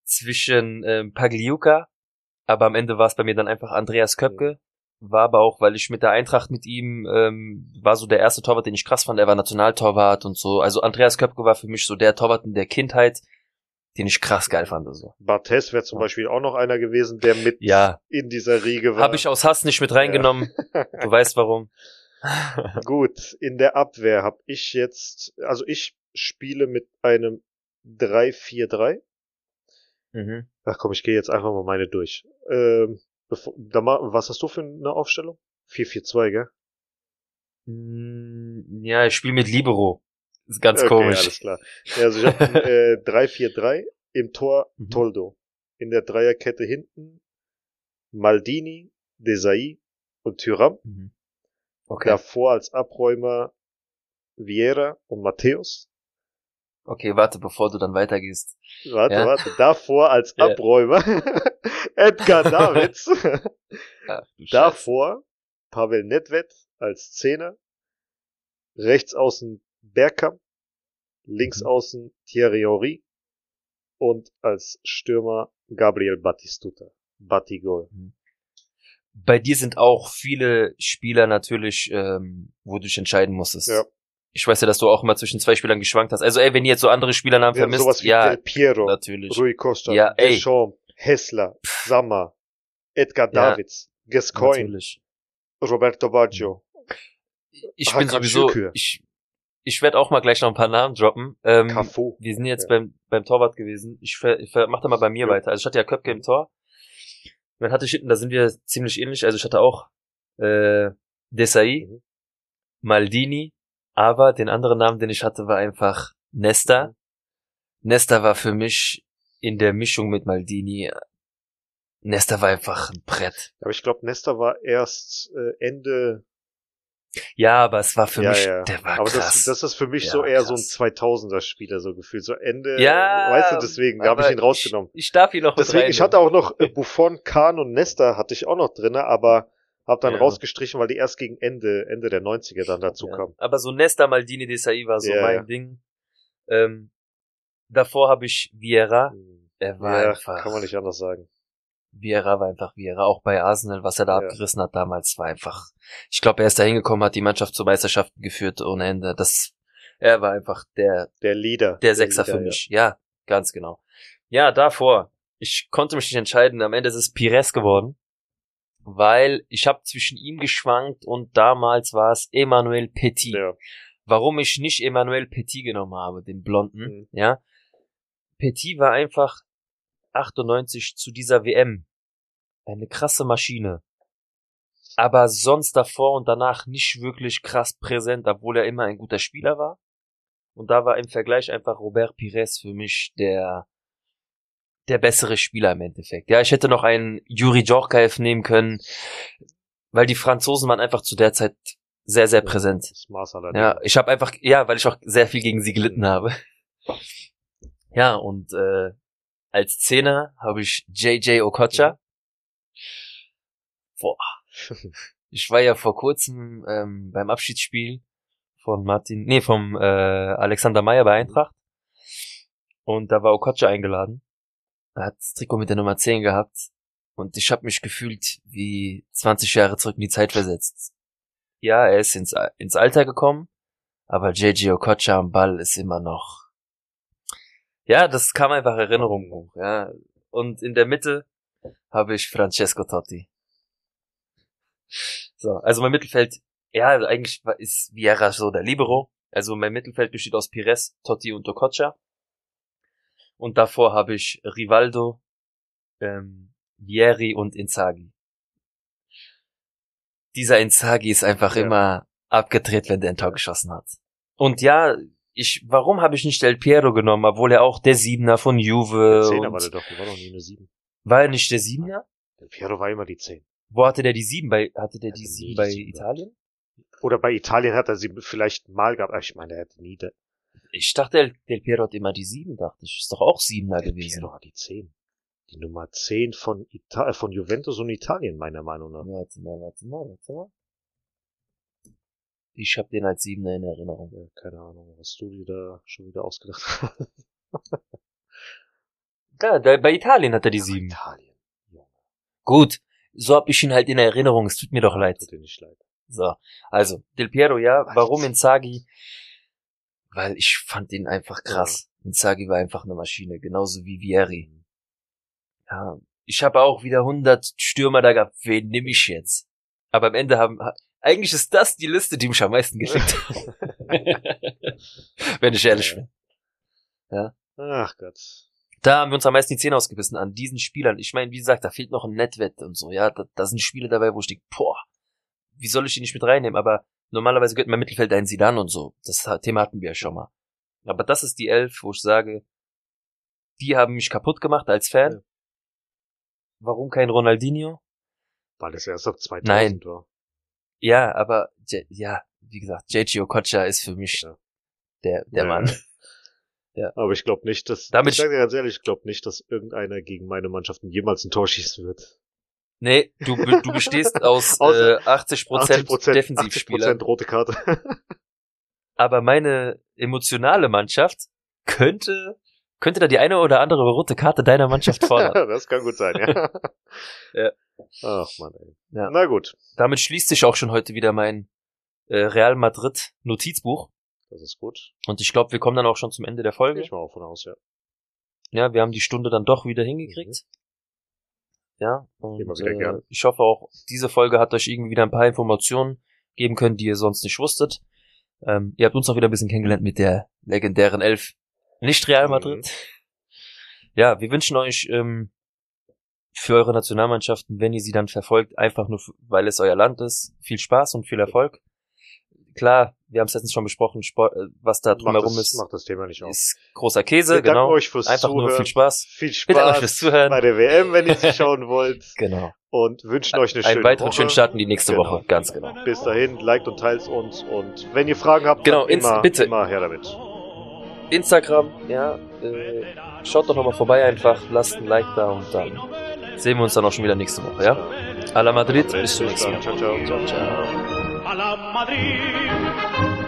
zwischen ähm, Pagliuca, aber am Ende war es bei mir dann einfach Andreas Köpke. War aber auch, weil ich mit der Eintracht mit ihm, ähm, war so der erste Torwart, den ich krass fand. Er war Nationaltorwart und so. Also Andreas Köpke war für mich so der Torwart in der Kindheit, den ich krass geil fand. Also. Barthez wäre zum Beispiel auch noch einer gewesen, der mit Ja, in dieser Riege war. habe ich aus Hass nicht mit reingenommen. Du weißt warum. *laughs* Gut, in der Abwehr habe ich jetzt, also ich spiele mit einem 3-4-3. mhm. Ach komm, ich gehe jetzt einfach mal meine durch. Ähm, bevor, da was hast du für eine Aufstellung? 4-4-2, gell? Mm, Ja, ich spiele mit Libero. Ist ganz okay, komisch. alles klar. Ja, also ich habe *laughs* äh, 3-4-3, im Tor Mhm. Toldo. In der Dreierkette hinten Maldini, Desai und Thuram. Mhm. Okay. Davor als Abräumer Vieira und Matthäus. Okay, warte, bevor du dann weitergehst. Warte, Ja. warte. Davor als. Abräumer *laughs* Edgar *laughs* Davids. Ach. *laughs* Davor Pavel Nedved als Zehner. Rechts außen Bergkamp. Links Mhm. außen Thierry Henry. Und als Stürmer Gabriel Batistuta. Batigol. Bei dir sind auch viele Spieler natürlich, ähm, wo du dich entscheiden musstest. Ja. Ich weiß ja, dass du auch immer zwischen zwei Spielern geschwankt hast. Also ey, wenn ihr jetzt so andere Spielernamen haben vermisst, sowas wie ja, Del Piero, natürlich. Rui Costa, Ja, ey. Deschamps, Hessler, Sammer, Edgar Ja. Davids, Gascoigne, Natürlich. Roberto Baggio. Ich bin Hakan sowieso, Şükür. ich, ich werde auch mal gleich noch ein paar Namen droppen. Ähm, Cafu. wir sind jetzt Ja. beim, beim Torwart gewesen. Ich, ver, ich ver, mach da mal bei mir Ja. weiter. Also ich hatte ja Köpke im Tor. Dann hatte ich hinten, da sind wir ziemlich ähnlich. Also ich hatte auch äh, Desai, Mhm. Maldini, aber den anderen Namen, den ich hatte, war einfach Nesta. Nesta war für mich in der Mischung mit Maldini. Nesta war einfach ein Brett. Aber ich glaube, Nesta war erst äh, Ende. Ja, aber es war für ja, mich, ja. der war Aber krass. das, das ist für mich Ja, so eher krass. so ein 2000er Spieler so gefühlt. So Ende. ja, Weißt du, deswegen habe ich ihn rausgenommen. Ich, ich darf ihn noch Deswegen, ich hatte auch noch äh, Buffon, Kahn und Nesta hatte ich auch noch drinne, aber habe dann Ja. rausgestrichen, weil die erst gegen Ende Ende der 90er dann dazu Ja. kamen. Aber so Nesta Maldini Desai war so Ja, mein ja. Ding. Ähm, davor habe ich Vieira. Hm. Er war Ja, einfach. kann man nicht anders sagen. Vieira war einfach Vieira. Auch bei Arsenal, was er da Ja. abgerissen hat damals, war einfach. Ich glaube, er ist da hingekommen, hat die Mannschaft zu Meisterschaften geführt ohne Ende. Das, er war einfach der, Der Leader. der Sechser Leader, für mich. Ja. ganz genau. Ja, davor. Ich konnte mich nicht entscheiden. Am Ende ist es Pires geworden. Weil ich habe zwischen ihm geschwankt und damals war es Emmanuel Petit. Ja. warum ich nicht Emmanuel Petit genommen habe, den Blonden, Mhm. ja. Petit war einfach 98 zu dieser WM eine krasse Maschine. Aber sonst davor und danach nicht wirklich krass präsent, obwohl er immer ein guter Spieler war. Und da war im Vergleich einfach Robert Pires für mich der, der bessere Spieler im Endeffekt. Ja, ich hätte noch einen Juri Djorkaev nehmen können, weil die Franzosen waren einfach zu der Zeit sehr, sehr präsent. Aller Ja, ich habe einfach, ja, weil ich auch sehr viel gegen sie gelitten habe. Ja, und äh, als Zehner habe ich JJ Okocha. Boah. *laughs* Ich war ja vor kurzem ähm, beim Abschiedsspiel von Martin, nee, vom äh, Alexander Meyer bei Eintracht. Und da war Okocha eingeladen. Er hat das Trikot mit der Nummer 10 gehabt. Und ich habe mich gefühlt wie 20 Jahre zurück in die Zeit versetzt. Ja, er ist ins, ins Alter gekommen, aber JJ Okocha am Ball ist immer noch. Ja, das kam einfach Erinnerung hoch, ja. Und in der Mitte habe ich Francesco Totti. So, also mein Mittelfeld, ja, eigentlich ist Vieira so der Libero. Also mein Mittelfeld besteht aus Pires, Totti und Okocha. Und davor habe ich Rivaldo, ähm, Vieri und Inzaghi. dieser Inzaghi ist einfach Ja. immer abgedreht, wenn der ein Tor geschossen hat. Und ja, ich, warum habe ich nicht Del Piero genommen, obwohl er auch der Siebener von Juve Der Zehner war der doch, der war doch nie eine Sieben. war er nicht der Siebener? Der Piero war immer die Zehn. Wo hatte der die Sieben bei, hatte der die Hatte nie Sieben die bei. Italien? Oder bei Italien hat er sie vielleicht mal gehabt. Ich meine, er hätte nie der, Ich dachte, Del, Del Piero hat immer die Sieben, dachte ich. Ist doch auch Siebener der gewesen. Piero hat die Zehn. Die Nummer zehn von, Ita äh, von Juventus und Italien, meiner Meinung nach. Warte mal, warte mal, warte mal. Ich habe den als Siebener in Erinnerung. Ja, keine Ahnung, was du dir da schon wieder ausgedacht hast. Ja, da, bei Italien hat er die Sieben. Italien. Junge, Gut, so hab ich ihn halt in Erinnerung. Es tut mir doch leid. tut dir nicht leid. So, also, Del Piero, ja, Was? warum Inzaghi? Weil ich fand ihn einfach krass. Inzaghi war einfach eine Maschine, genauso wie Vieri. Ja, ich habe auch wieder 100 Stürmer da gehabt. Wen nehme ich jetzt? Aber am Ende haben, ha- eigentlich ist das die Liste, die mich am meisten geschickt hat. *laughs* Wenn ich ehrlich bin. Ach Gott. Da haben wir uns am meisten die Zähne ausgebissen an diesen Spielern. Ich meine, wie gesagt, da fehlt noch ein Netwett und so, ja. Da, da sind Spiele dabei, wo ich denke, boah, wie soll ich die nicht mit reinnehmen? Aber normalerweise gehört mein Mittelfeld ein Sidan und so. Das Thema hatten wir ja schon mal. Aber das ist die Elf, wo ich sage, die haben mich kaputt gemacht als Fan. Ja. Warum kein Ronaldinho? Weil es erst ab 2000 Nein. war. Ja, aber ja, wie gesagt, JG Okocha ist für mich Ja. der der Ja. Mann. *laughs* Aber ich glaube nicht, dass, Damit ich sage dir ganz ehrlich, ich glaube nicht, dass irgendeiner gegen meine Mannschaften jemals ein Tor schießen wird. Nee, du du bestehst aus *laughs* Außer äh, 80 Prozent 80%, Defensivspieler. 80% rote Karte. *laughs* aber meine emotionale Mannschaft könnte könnte da die eine oder andere rote Karte deiner Mannschaft *laughs* fordern. das kann gut sein, ja. Ja. Ach man, ey. Ja. Na gut, Damit schließt sich auch schon heute wieder mein äh, Real Madrid Notizbuch das ist gut. und ich glaube, wir kommen dann auch schon zum Ende der Folge. ich mal auch von aus, ja. Ja, wir haben die Stunde dann doch wieder hingekriegt. Ja, und äh, ich hoffe auch, diese Folge hat euch irgendwie wieder ein paar Informationen geben können, die ihr sonst nicht wusstet. Ähm, ihr habt uns auch wieder ein bisschen kennengelernt mit der legendären Elf. Nicht Real Madrid. Ja, wir wünschen euch ähm, für eure Nationalmannschaften, wenn ihr sie dann verfolgt, einfach nur, weil es euer Land ist, viel Spaß und viel Erfolg. Klar, wir haben es letztens schon besprochen, Sport, äh, was da drumherum das, ist, macht das Thema nicht auf. ist großer Käse, Wir danken genau. euch fürs Einfach Zuhören. nur viel Spaß. Viel Wir danken euch Spaß fürs Zuhören. bei der WM, wenn ihr sie *laughs* schauen wollt. Genau. Und wünschen euch eine Einen schöne weiteren Woche. schönen Start in die nächste Genau. Woche, ganz genau. Bis dahin, liked und teilt uns. Und wenn ihr Fragen habt, Genau, immer, bitte. immer her damit. Instagram, ja, äh, schaut doch nochmal vorbei einfach, lasst ein Like da und dann sehen wir uns dann auch schon wieder nächste Woche, ja? A la Madrid, bis zum nächsten Mal. Ciao, ciao. Ciao, ciao. A la Madrid,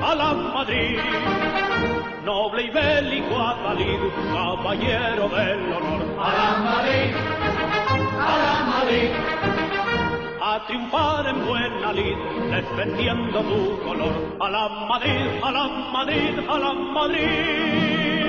a la Madrid, noble y bélico Atalid, caballero del honor. A la Madrid, a la Madrid, a triunfar en buena lid, defendiendo tu color. A la Madrid, a la Madrid, a la Madrid.